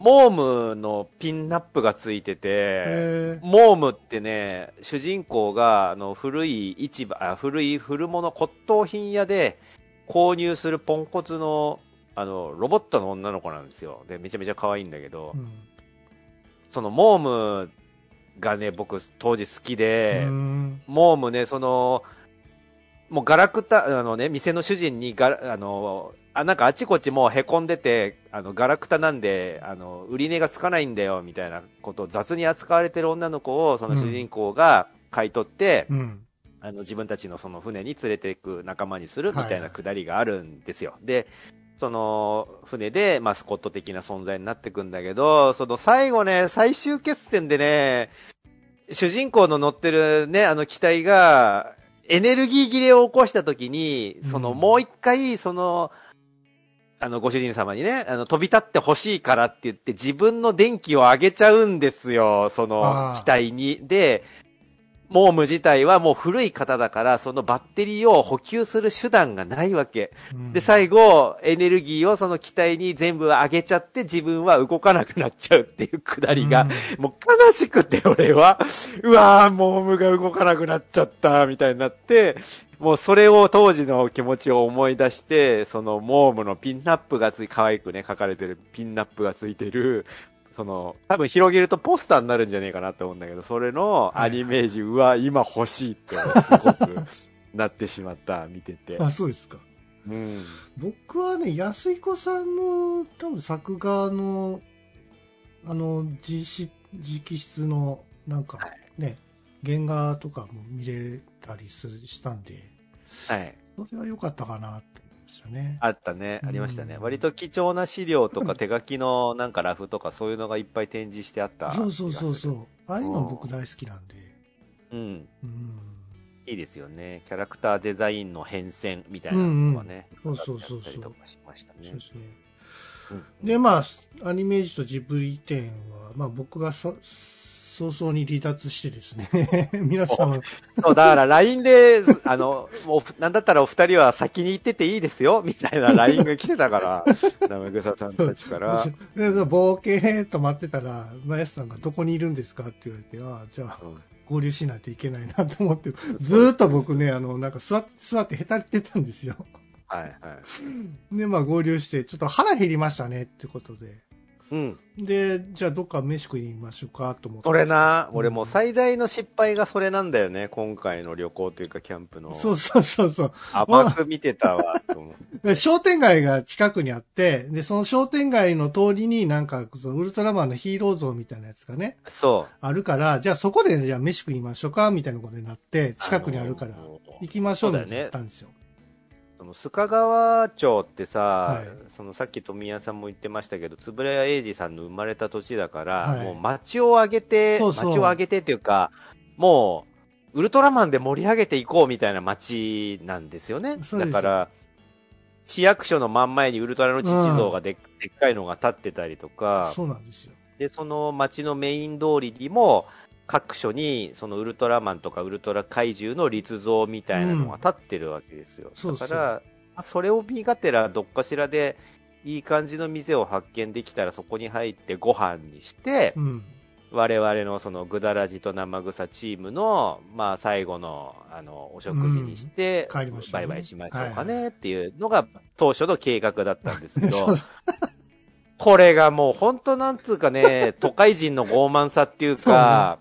モームのピンナップがついてて、えモームってね、主人公があの古い市場、あ古い古物骨董品屋で購入するポンコツのあのロボットの女の子なんですよ。で、めちゃめちゃ可愛いんだけど、うん。そのモームがね、僕当時好きで、うんモームね、その、もうガラクタ、あのね、店の主人にガラ、あの、あ、なんかあちこちもう凹んでて、あの、ガラクタなんで、あの、売り値がつかないんだよ、みたいなことを雑に扱われてる女の子を、その主人公が買い取って、うん。あの、自分たちのその船に連れていく仲間にするみたいはいはないくだりがあるんですよ。で、その船でマスコット的な存在になっていくんだけど、その最後ね、最終決戦でね、主人公の乗ってるね、あの機体が、エネルギー切れを起こした時に、そのうんもう一回、その、あの、ご主人様にね、あの、飛び立ってほしいからって言って、自分の電気を上げちゃうんですよ、その機体に。で、モーム自体はもう古い方だから、そのバッテリーを補給する手段がないわけ。うん。で、最後、エネルギーをその機体に全部上げちゃって、自分は動かなくなっちゃうっていうくだりが、もう悲しくて、俺は、うわー、モームが動かなくなっちゃった、みたいになって、もうそれを当時の気持ちを思い出して、そのモームのピンナップがつい、可愛くね、書かれてるピンナップがついてる、その、多分広げるとポスターになるんじゃねえかなって思うんだけど、それのアニメージ、うわ、今欲しいって、すごくなってしまった、見てて。あ、そうですか。うん。僕はね、安彦さんの多分作画の、あの、自筆、直筆の、なんかはいね、原画とかも見れたりするしたんで、はい。それは良かったかなってですよね。あったね。ありましたね。うん割と貴重な資料とか手書きのなんかラフとかそういうのがいっぱい展示してあった。そうそうそうそうう。。ああいうの僕大好きなんで。うん。うん。いいですよね。キャラクターデザインの変遷みたいなのがね。うんうんそうそうそうそうやったりとかしましたねそう。ですね。うんで、まあ、アニメージュとジブリ展は、まあ僕がさ早々に離脱してですね、皆さんは、そう、だから LINE で、あの、もう、なんだったらお二人は先に行ってていいですよ、みたいな LINE が来てたから、なめぐささんたちから。でボーケーっと待ってたら、マヤスさんがどこにいるんですかって言われて、ああ、じゃあうん合流しないといけないなと思って、ずーっと僕ね、あの、なんか座って、座ってへたれてたんですよ。はいはい。で、まあ合流して、ちょっと腹減りましたねってことで。うん。で、じゃあどっか飯食いに行きましょうかと思って。それな、俺もう最大の失敗がそれなんだよね、今回の旅行というかキャンプの。そうそうそうそう。甘く見てたわ、と思う。で 商店街が近くにあって、で、その商店街の通りになんか、そのウルトラマンのヒーロー像みたいなやつがね、そう。あるから、じゃあそこで、じゃあ飯食いましょうかみたいなことになって、近くにあるからあ、のー行きましょうみたいなったんですよ。その須賀川町ってさ、はい。そのさっき富谷さんも言ってましたけど、円谷英二さんの生まれた土地だから、はい。もう町を挙げて、そうそう。町を挙げてっていうか、もう、ウルトラマンで盛り上げていこうみたいな町なんですよね。だから、市役所の真ん前にウルトラの父像がで,、でっかいのが立ってたりとか、そうなんですよ。で、その町のメイン通りにも、各所に、そのウルトラマンとかウルトラ怪獣の立像みたいなのが立ってるわけですよ。そうそう。だから、まあそれを見がてら、どっかしらで、いい感じの店を発見できたら、そこに入ってご飯にして、うん。我々のそのぐだらじと生草チームの、まあ、最後のあのお食事にして、うん。帰りましたね。バイバイしましょうかねっていうのが当初の計画だったんですけど、これがもう本当なんつうかね、都会人の傲慢さっていうか、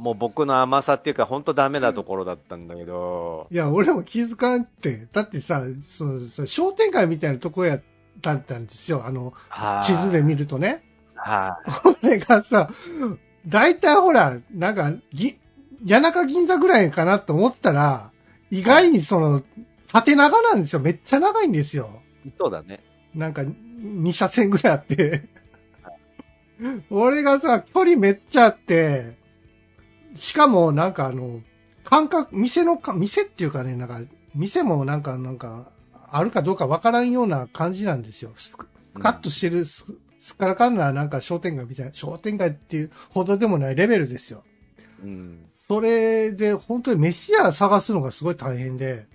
もう僕の甘さっていうか本当ダメなところだったんだけど、いや、俺も気づかんって。だってさ、そうそう商店街みたいなとこやったんですよ。あの、はい地図で見るとね。はいこれがさ、大体ほら、なんか、ぎ、谷中銀座ぐらいかなと思ったら、意外にその、縦長なんですよ。めっちゃ長いんですよ。そうだね。なんか、2車線ぐらいあって。俺がさ、距離めっちゃあって、しかもなんかあの、感覚、店のか、店っていうかね、なんか、店もなんか、なんか、あるかどうかわからんような感じなんですよ。スカッとしてる、すすっからかんななんか商店街みたいな、商店街っていうほどでもないレベルですよ。うん。それで、本当に飯屋探すのがすごい大変で、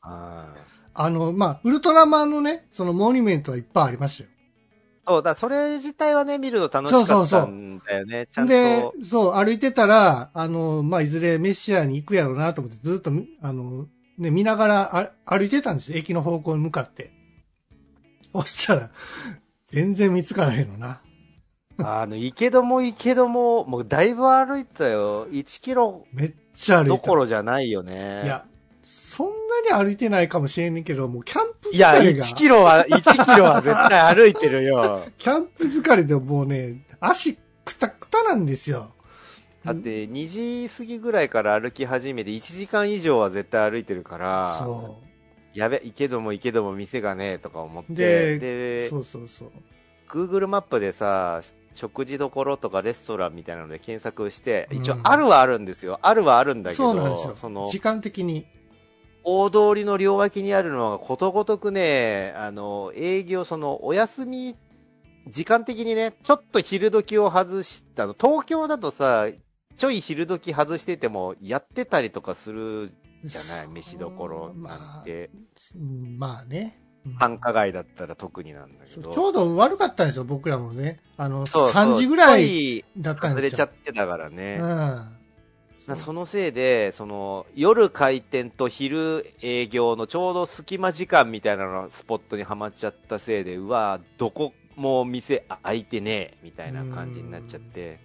あーあの、まあ、ウルトラマンのね、そのモニュメントはいっぱいありましたよ。そうだ、それ自体はね、見るの楽しかったんだよね。ちゃんと。で、そう、歩いてたら、あの、まあ、いずれメシアに行くやろうなと思って、ずっと、あの、ね、見ながらあ歩いてたんですよ。駅の方向に向かって。そしたら、全然見つからへんのな。あの、行けども行けども、もうだいぶ歩いたよ。1キロめっちゃ歩いた。どころじゃないよね。いや、そんなに歩いてないかもしれんけど、もうキャンプいや、疲れが、1キロは、1キロは絶対歩いてるよ。キャンプ疲れでもうね、足くたくたなんですよ。だって、2時過ぎぐらいから歩き始めて、1時間以上は絶対歩いてるから、そやべ、行けども行けども店がねえとか思って、ででう。そうそうそう。Google マップでさ、食事どころとかレストランみたいなので検索して、一応うんあるはあるんですよ。あるはあるんだけど、そうなんですよ。その、時間的に。大通りの両脇にあるのがことごとくね、あの、営業、その、お休み、時間的にね、ちょっと昼時を外したの。東京だとさ、ちょい昼時外してても、やってたりとかするじゃない？飯どころなんて。うんまあね。うん繁華街だったら特になんだけど。ちょうど悪かったんですよ、僕らもね。あの、そうそう3時ぐらいだったん外れですよ。ちゃってたからね。うん。そのせいで、その、夜開店と昼営業のちょうど隙間時間みたいなのスポットにはまっちゃったせいで、うわどこも店あ開いてねえ、みたいな感じになっちゃって。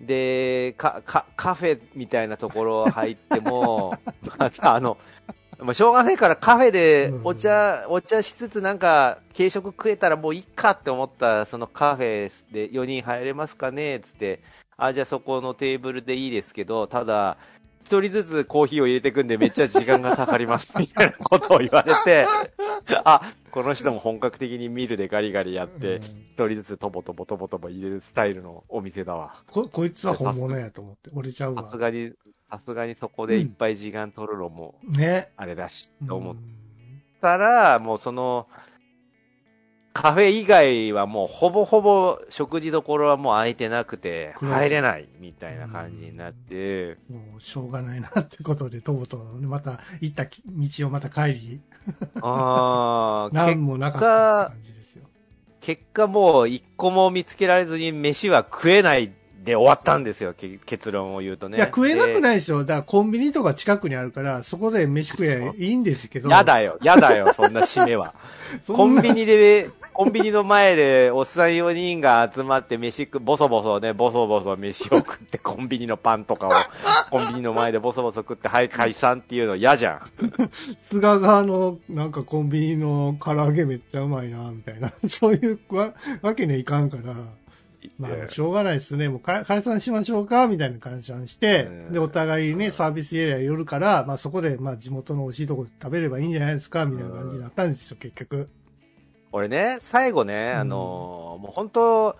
で、か、か、カフェみたいなところ入っても、ま たあの、まあ、しょうがないからカフェでお茶、お茶しつつなんか軽食食えたらもういいかって思ったそのカフェで4人入れますかねつって、あ、じゃあそこのテーブルでいいですけど、ただ、一人ずつコーヒーを入れてくんでめっちゃ時間がかかります、みたいなことを言われて、あ、この人も本格的にミルでガリガリやってうん、一人ずつとぼとぼとぼとぼ入れるスタイルのお店だわ。こ、こいつは本物やと思って、折れちゃうわさす。がに、さすがにそこでいっぱい時間取るのも、ね。あれだし、と思っうんたら、もうその、カフェ以外はもうほぼほぼ食事どころはもう空いてなくて、入れないみたいな感じになって、もうしょうがないなってことで、とぼとぼまた行ったき道をまた帰り、ああ、何もなかった感じですよ。結果もう一個も見つけられずに飯は食えないで終わったんですよ、け結論を言うとね。いや、食えなくいないですよ。だからコンビニとか近くにあるから、そこで飯食えいいんですけど。やだよ、やだよ、そんな締めは。コンビニで、コンビニの前でおっさん4人が集まって飯食、ボソボソね、ボソボソ飯を食って、コンビニのパンとかを、コンビニの前でボソボソ食って、はい、解散っていうの嫌じゃん。菅川のなんかコンビニの唐揚げめっちゃうまいな、みたいな。そういうわわけにはいかんから。まあ、しょうがないですね。もうか解散しましょうかみたいな感じにしてう、んで、お互いね、サービスエリア寄るから、まあそこで、まあ地元の美味しいとこ食べればいいんじゃないですかみたいな感じになったんですよ、結局。俺ね、最後ね、うん。あのーもう本当、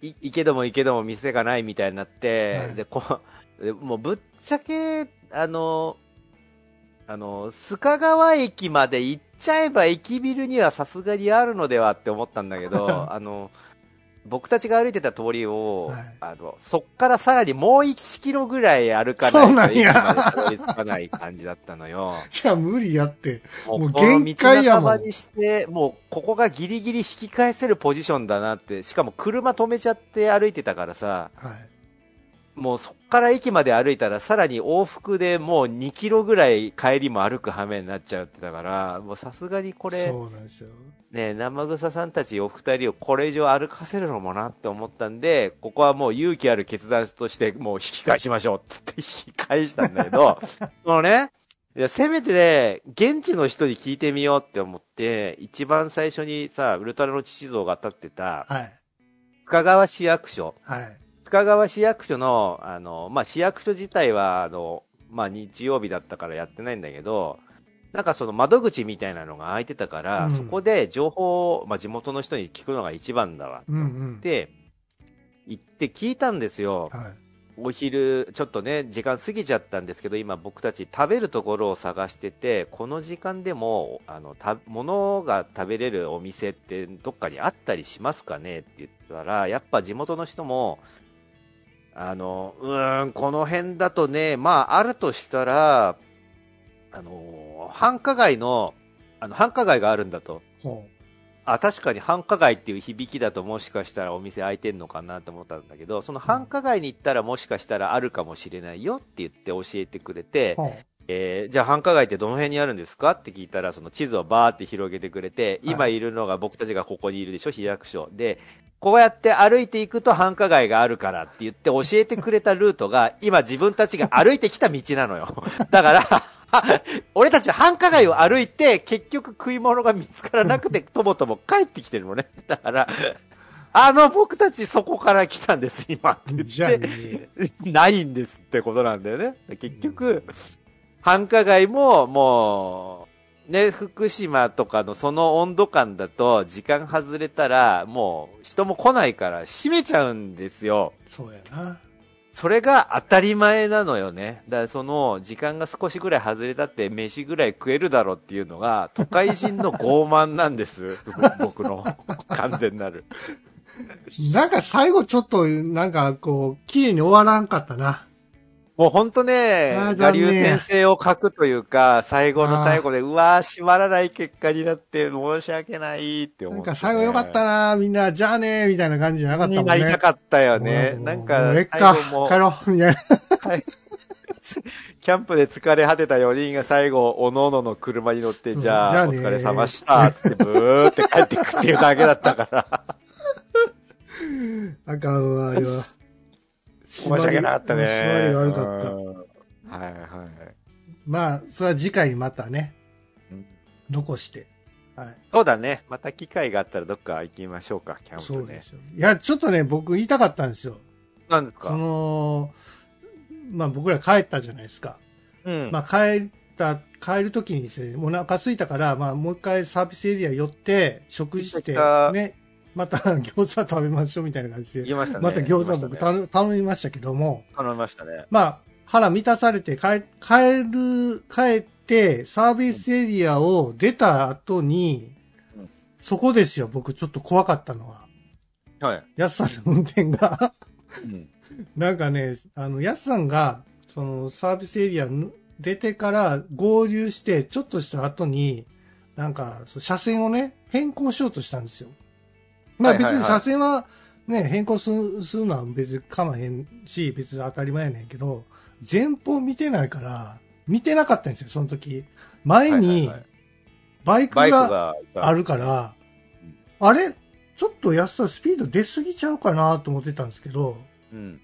い、いけどもいけども店がないみたいになって、はい。で、こ もうぶっちゃけ、あのーあのー須賀川駅まで行っちゃえば駅ビルにはさすがにあるのではって思ったんだけど、あの、僕たちが歩いてた通りを、はいあの、そっからさらにもう1キロぐらい歩かなないと駅んやまでたどり着かない感じだったのよ。じゃあ無理やって。ももう限界やもんにして、もうここがギリギリ引き返せるポジションだなって、しかも車止めちゃって歩いてたからさ、はい。もうそっから駅まで歩いたらさらに往復でもう2キロぐらい帰りも歩く羽目になっちゃうってだから、もうさすがにこれ、そうなんですよ。ね、生草さんたちお二人をこれ以上歩かせるのもなって思ったんで、ここはもう勇気ある決断としてもう引き返しましょうって言って引き返したんだけど、そのね、いや、せめてね、現地の人に聞いてみようって思って、一番最初にさ、ウルトラの父像が立ってた、はい。深川市役所。はい。深川市役所の、あの、まあ、市役所自体は、あの、まあ、日曜日だったからやってないんだけど、なんかその窓口みたいなのが開いてたから、うんそこで情報を、まあ、地元の人に聞くのが一番だわ。うんうん。で、行って聞いたんですよ。はい。お昼、ちょっとね、時間過ぎちゃったんですけど、今僕たち食べるところを探してて、この時間でも、あの、た、物が食べれるお店ってどっかにあったりしますかねって言ったら、やっぱ地元の人も、あの、うーん、この辺だとね、まあ、あるとしたら、あの、繁華街の、あの、繁華街があるんだと。ほあ、確かに繁華街っていう響きだともしかしたらお店開いてんのかなと思ったんだけど、その繁華街に行ったらもしかしたらあるかもしれないよって言って教えてくれてえーじゃあ繁華街ってどの辺にあるんですか？って聞いたら、その地図をバーって広げてくれて、今いるのが僕たちがここにいるでしょ、市役所。で、こうやって歩いていくと繁華街があるからって言って教えてくれたルートが、今自分たちが歩いてきた道なのよ。だから、俺たち繁華街を歩いて、結局食い物が見つからなくて、とぼとぼ帰ってきてるのね。だから、あの僕たちそこから来たんです、今って言って、ね、ないんですってことなんだよね。結局、繁華街ももう、ね、福島とかのその温度感だと、時間外れたら、もう人も来ないから閉めちゃうんですよ。そうやな。それが当たり前なのよね。だからその時間が少しぐらい外れたって飯ぐらい食えるだろうっていうのが都会人の傲慢なんです。僕の 完全なる。なんか最後ちょっと、なんかこう、綺麗に終わらんかったな。もうほんとねあー、転生を書くというか、最後の最後で、うわー、閉まらない結果になって申し訳ないって思って、なんか最後よかったなみんな、じゃあねみたいな感じじゃなかったもんね。になりたかったよね。なんか最か後も帰ろう、みたいな。はい。キャンプで疲れ果てた4人が最後、おのおのの車に乗って、じゃあ、お疲れ様した、つってブーって帰ってくっていうだけだったから。あかんわ、あれは。申し訳なかったね。締まり悪かった。うんはいはい。まあ、それは次回にまたねうん、残して。はい。そうだね。また機会があったらどっか行きましょうか、キャンプね。そうですよ。いや、ちょっとね、僕言いたかったんですよ。そなんですか？の、まあ僕ら帰ったじゃないですか。うん。まあ帰った、帰るときにですね、お腹空いたから、まあもう一回サービスエリア寄って、食事してね、また餃子食べましょうみたいな感じで、言いましたね。また餃子僕頼頼みましたけども、頼みましたね。まあ腹満たされて帰、帰る、帰ってサービスエリアを出た後にうん、そこですよ、僕ちょっと怖かったのは。はい。安さんの運転がうん。なんかね、あの、ヤスさんが、そのサービスエリアぬ出てから合流して、ちょっとした後に、なんか、車線をね、変更しようとしたんですよ。まあ別に車線はね、変更するするのは別に構わへんし、別に当たり前やねんけど、前方見てないから、見てなかったんですよ、その時。前にバイクががあるからうん、あれちょっと安さスピード出すぎちゃうかなと思ってたんですけど、うん。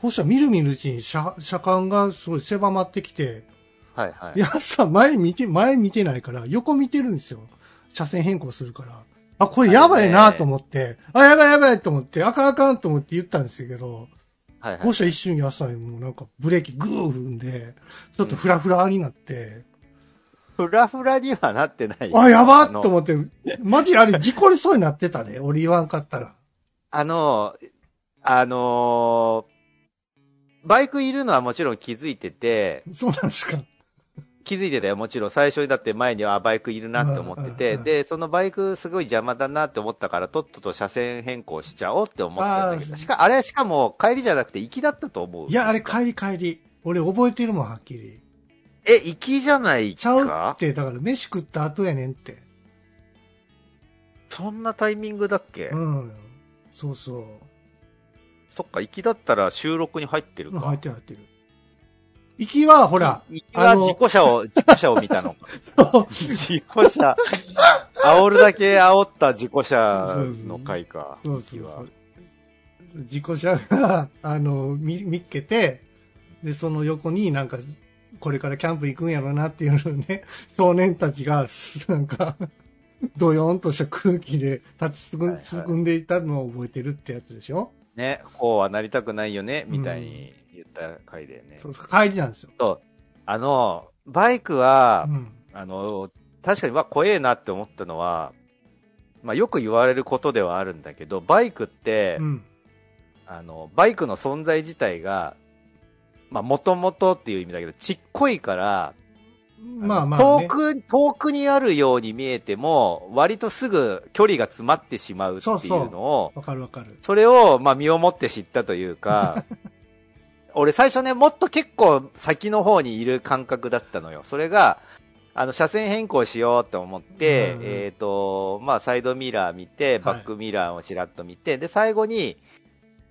ほしたら見る見るうちに車、車間がすごい狭まってきて、はいはい。いや、さ、前見て、前見てないから、横見てるんですよ。車線変更するから。あ、これやばいなと思って、あ,、やばいやばいと思って、あかんあかんと思って言ったんですけど、はいはいほ。し一瞬に朝にもうなんかブレーキグー踏んで、ちょっとフラフラになって、フラフラにはなってない。あ、やばっのと思って、マジあれ事故りそうになってたね。俺言わんかったら。あの、あのーバイクいるのはもちろん気づいてて、そうなんですか。気づいてたよ、もちろん。最初にだって前にはあバイクいるなって思ってて、うんで、そのバイクすごい邪魔だなって思ったから、とっとと車線変更しちゃおうって思ってんだけど、しか、あれしかも帰りじゃなくて行きだったと思う。いや、あれ帰り帰り。俺覚えてるもん、はっきり。え、行きじゃないちゃうっかて、だから飯食った後やねんって。そんなタイミングだっけ、うん。そうそう。そっか、行きだったら収録に入ってるか。入ってる入ってる。行きは、ほら、行きは事故車を、事故車を見たのか。事故車、煽るだけ煽った事故車の回か。そうそうそう。自己車が、あの、見、見っけて、で、その横になんか、これからキャンプ行くんやろなっていうのをね、少年たちが、すなんか、ドヨーンとした空気で立ちすくはいはい。んでいたのを覚えてるってやつでしょ？ね、こうはなりたくないよね、みたいに言った回だよね。そう、帰りなんですよ。そう。あの、バイクはう、ん。あの、確かに、わ、怖えなって思ったのは、まあ、よく言われることではあるんだけど、バイクって、うん。あの、バイクの存在自体が、まあ、もともとっていう意味だけど、ちっこいから、まあまあ、ね。遠く、遠くにあるように見えても、割とすぐ距離が詰まってしまうっていうのを、わかるわかる。それを、まあ、身をもって知ったというか、俺最初ね、もっと結構先の方にいる感覚だったのよ。それが、あの、車線変更しようと思って、うんえっ、と、まあ、サイドミラー見て、バックミラーをちらっと見て、で、最後に、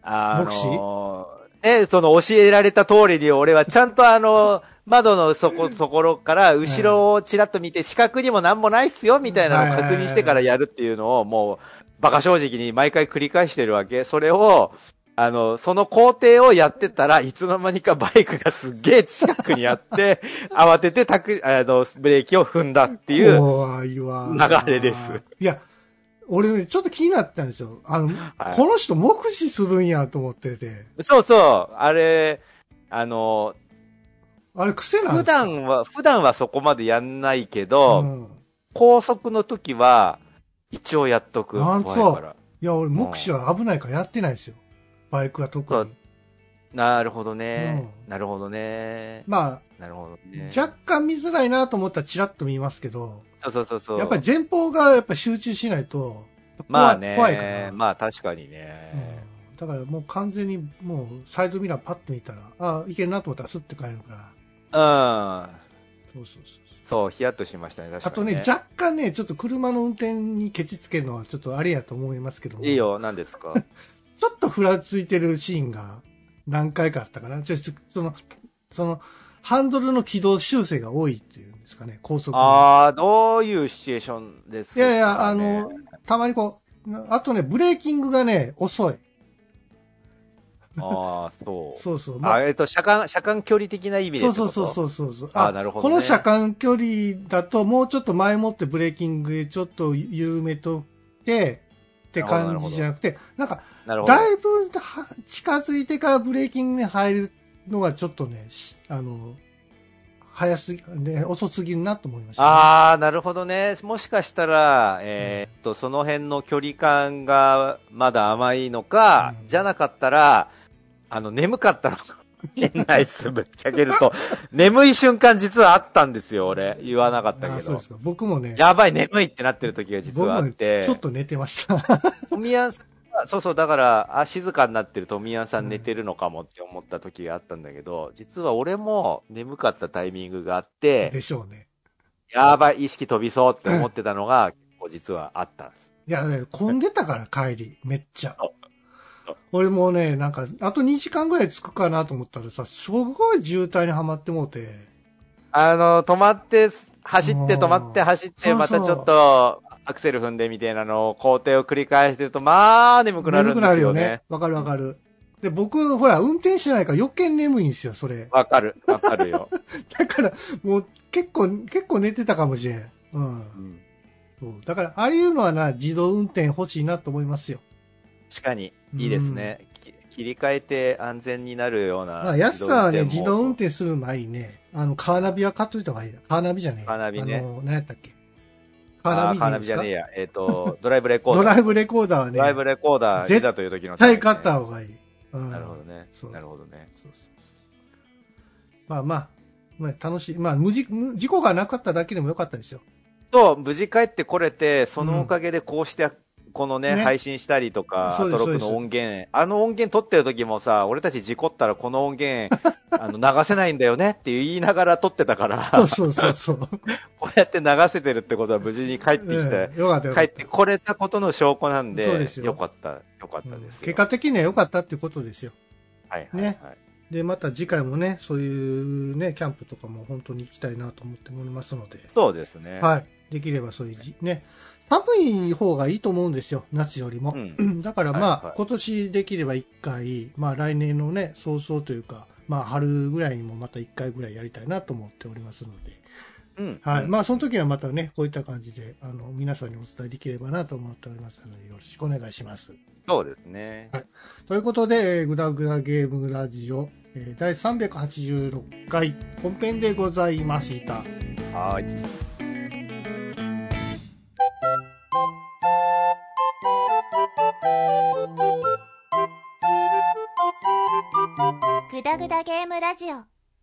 あの、ね、その教えられた通りに俺はちゃんとあの、窓の底、ところから後ろをちらっと見て、視覚にもなんもないっすよ、みたいなのを確認してからやるっていうのを、もう、バカ正直に毎回繰り返してるわけ。それを、あの、その工程をやってたらいつの間にかバイクがすっげえ近くにあって、慌ててたく、あの、ブレーキを踏んだっていう。怖いわ。流れです。いや、俺ね、ちょっと気になったんですよ。あの、はいこの人目視するんやと思ってて。そうそう、あれ、あの、あれ癖なんで普段は、普段はそこまでやんないけど、うん高速の時は、一応やっとく。あ怖いから。いや、俺目視は危ないからやってないですよ。バイクは特に。なるほどね。うなるほどね。まなるほどねあ、。若干見づらいなと思ったらチラッと見ますけど、そうそうそうそう。やっぱり前方がやっぱ集中しないと、まあね。怖いから。まあ確かにうんね。だからもう完全にもうサイドミラーパッと見たら、あいけるなと思ったらスッて帰るから。うん。そうそうそう。そう、ヒヤッとしましたね、確かに、あとね、若干ね、ちょっと車の運転にケチつけるのはちょっとあれやと思いますけども。いいよ、何ですか？ちょっとふらついてるシーンが何回かあったかな。その、その、ハンドルの軌道修正が多いっていうんですかね、高速のああ、どういうシチュエーションですか、ね、いやいや、あの、たまにこう、あとね、ブレーキングがね、遅い。ああ、そう。そうそう。まああ、えっと、車間、車間距離的な意味でそうそうそうう。そうそうそう。あなるほどねこの車間距離だと、もうちょっと前もってブレーキングでちょっと緩めとって、って感じじゃなくて、なんか。だいぶは近づいてからブレーキングに入るのがちょっとね、しあの、早すぎ、ね、遅すぎるなと思いました、ああ、なるほどね。もしかしたら、えーっと、その辺の距離感がまだ甘いのか、うんじゃなかったら、あの、眠かったのかもしれないっす、ぶっちゃけると。眠い瞬間実はあったんですよ、俺。言わなかったけどあそうで。すか。僕もね、やばい、眠いってなってる時が実はあって。ちょっと寝てました。富谷さんが、そうそう、だから、あ、静かになってる富谷さん寝てるのかもって思った時があったんだけど、実は俺も眠かったタイミングがあって、でしょうね。やばい、意識飛びそうって思ってたのが、結構実はあったんです。いや、ね、混んでたから帰り、めっちゃ。俺もうね、なんか、あと2時間ぐらい着くかなと思ったらさ、すごい渋滞にはまってもうて、あの、止まって、走ってうん止まって走って、またちょっと、アクセル踏んでみたいなのを工程を繰り返してると、まあ、眠くなるん眠くなですよねるよね。。わかるわかる。で、僕、ほら、運転してないから余計眠いんですよ、それ。わかる、わかるよ。だから、もう、結構、結構寝てたかもしれん。うん。うんそうだから、ああいうのはな、自動運転欲しいなと思いますよ。確かに、いいですね。き切り替えて安全になるような。まあ、安さんはね、自動運も転する前にね、あの、カーナビは買っといた方がいいよ。カーナビじゃねえ。カーナビねあの、何やったっけ？カあーカーーナビナビじゃねええや。えっ、と、ドライブレコーダー。ドライブレコーダーはね、ドライブレコーダー、絶いざという時の絶対買った方がいい。うん。なるほどねそう。なるほどね。そうそうそう。まあまあ、まあ、楽しい。まあ、無事、無事故がなかっただけでもよかったですよ。そう、無事帰ってこれて、そのおかげでこうして、このね、ね配信したりとか、アトロクの音源、あの音源撮ってる時もさ、俺たち事故ったらこの音源、あの、流せないんだよねって言いながら撮ってたから、そうそうそうそう。こうやって流せてるってことは無事に帰ってきて、ええよかった。帰ったてこれたことの証拠なんで、そうですよよかった、よかったうんですよ。結果的には良かったってことですよ。はいはい、ねはい。で、また次回もね、そういうね、キャンプとかも本当に行きたいなと思っておりますので、そうですね。はい。できればそういうじ、ね、寒い方がいいと思うんですよ、夏よりも。うん。だからまあ、はいはい今年できれば1回、まあ来年のね、早々というか、まあ春ぐらいにもまた1回ぐらいやりたいなと思っておりますので、うん。はい。うんまあその時はまたね、こういった感じで、あの、皆さんにお伝えできればなと思っておりますので、よろしくお願いします。そうですね。ということで、えーグダグダゲームラジオ、えー第386回本編でございました。はい。グダグダゲームラジオ。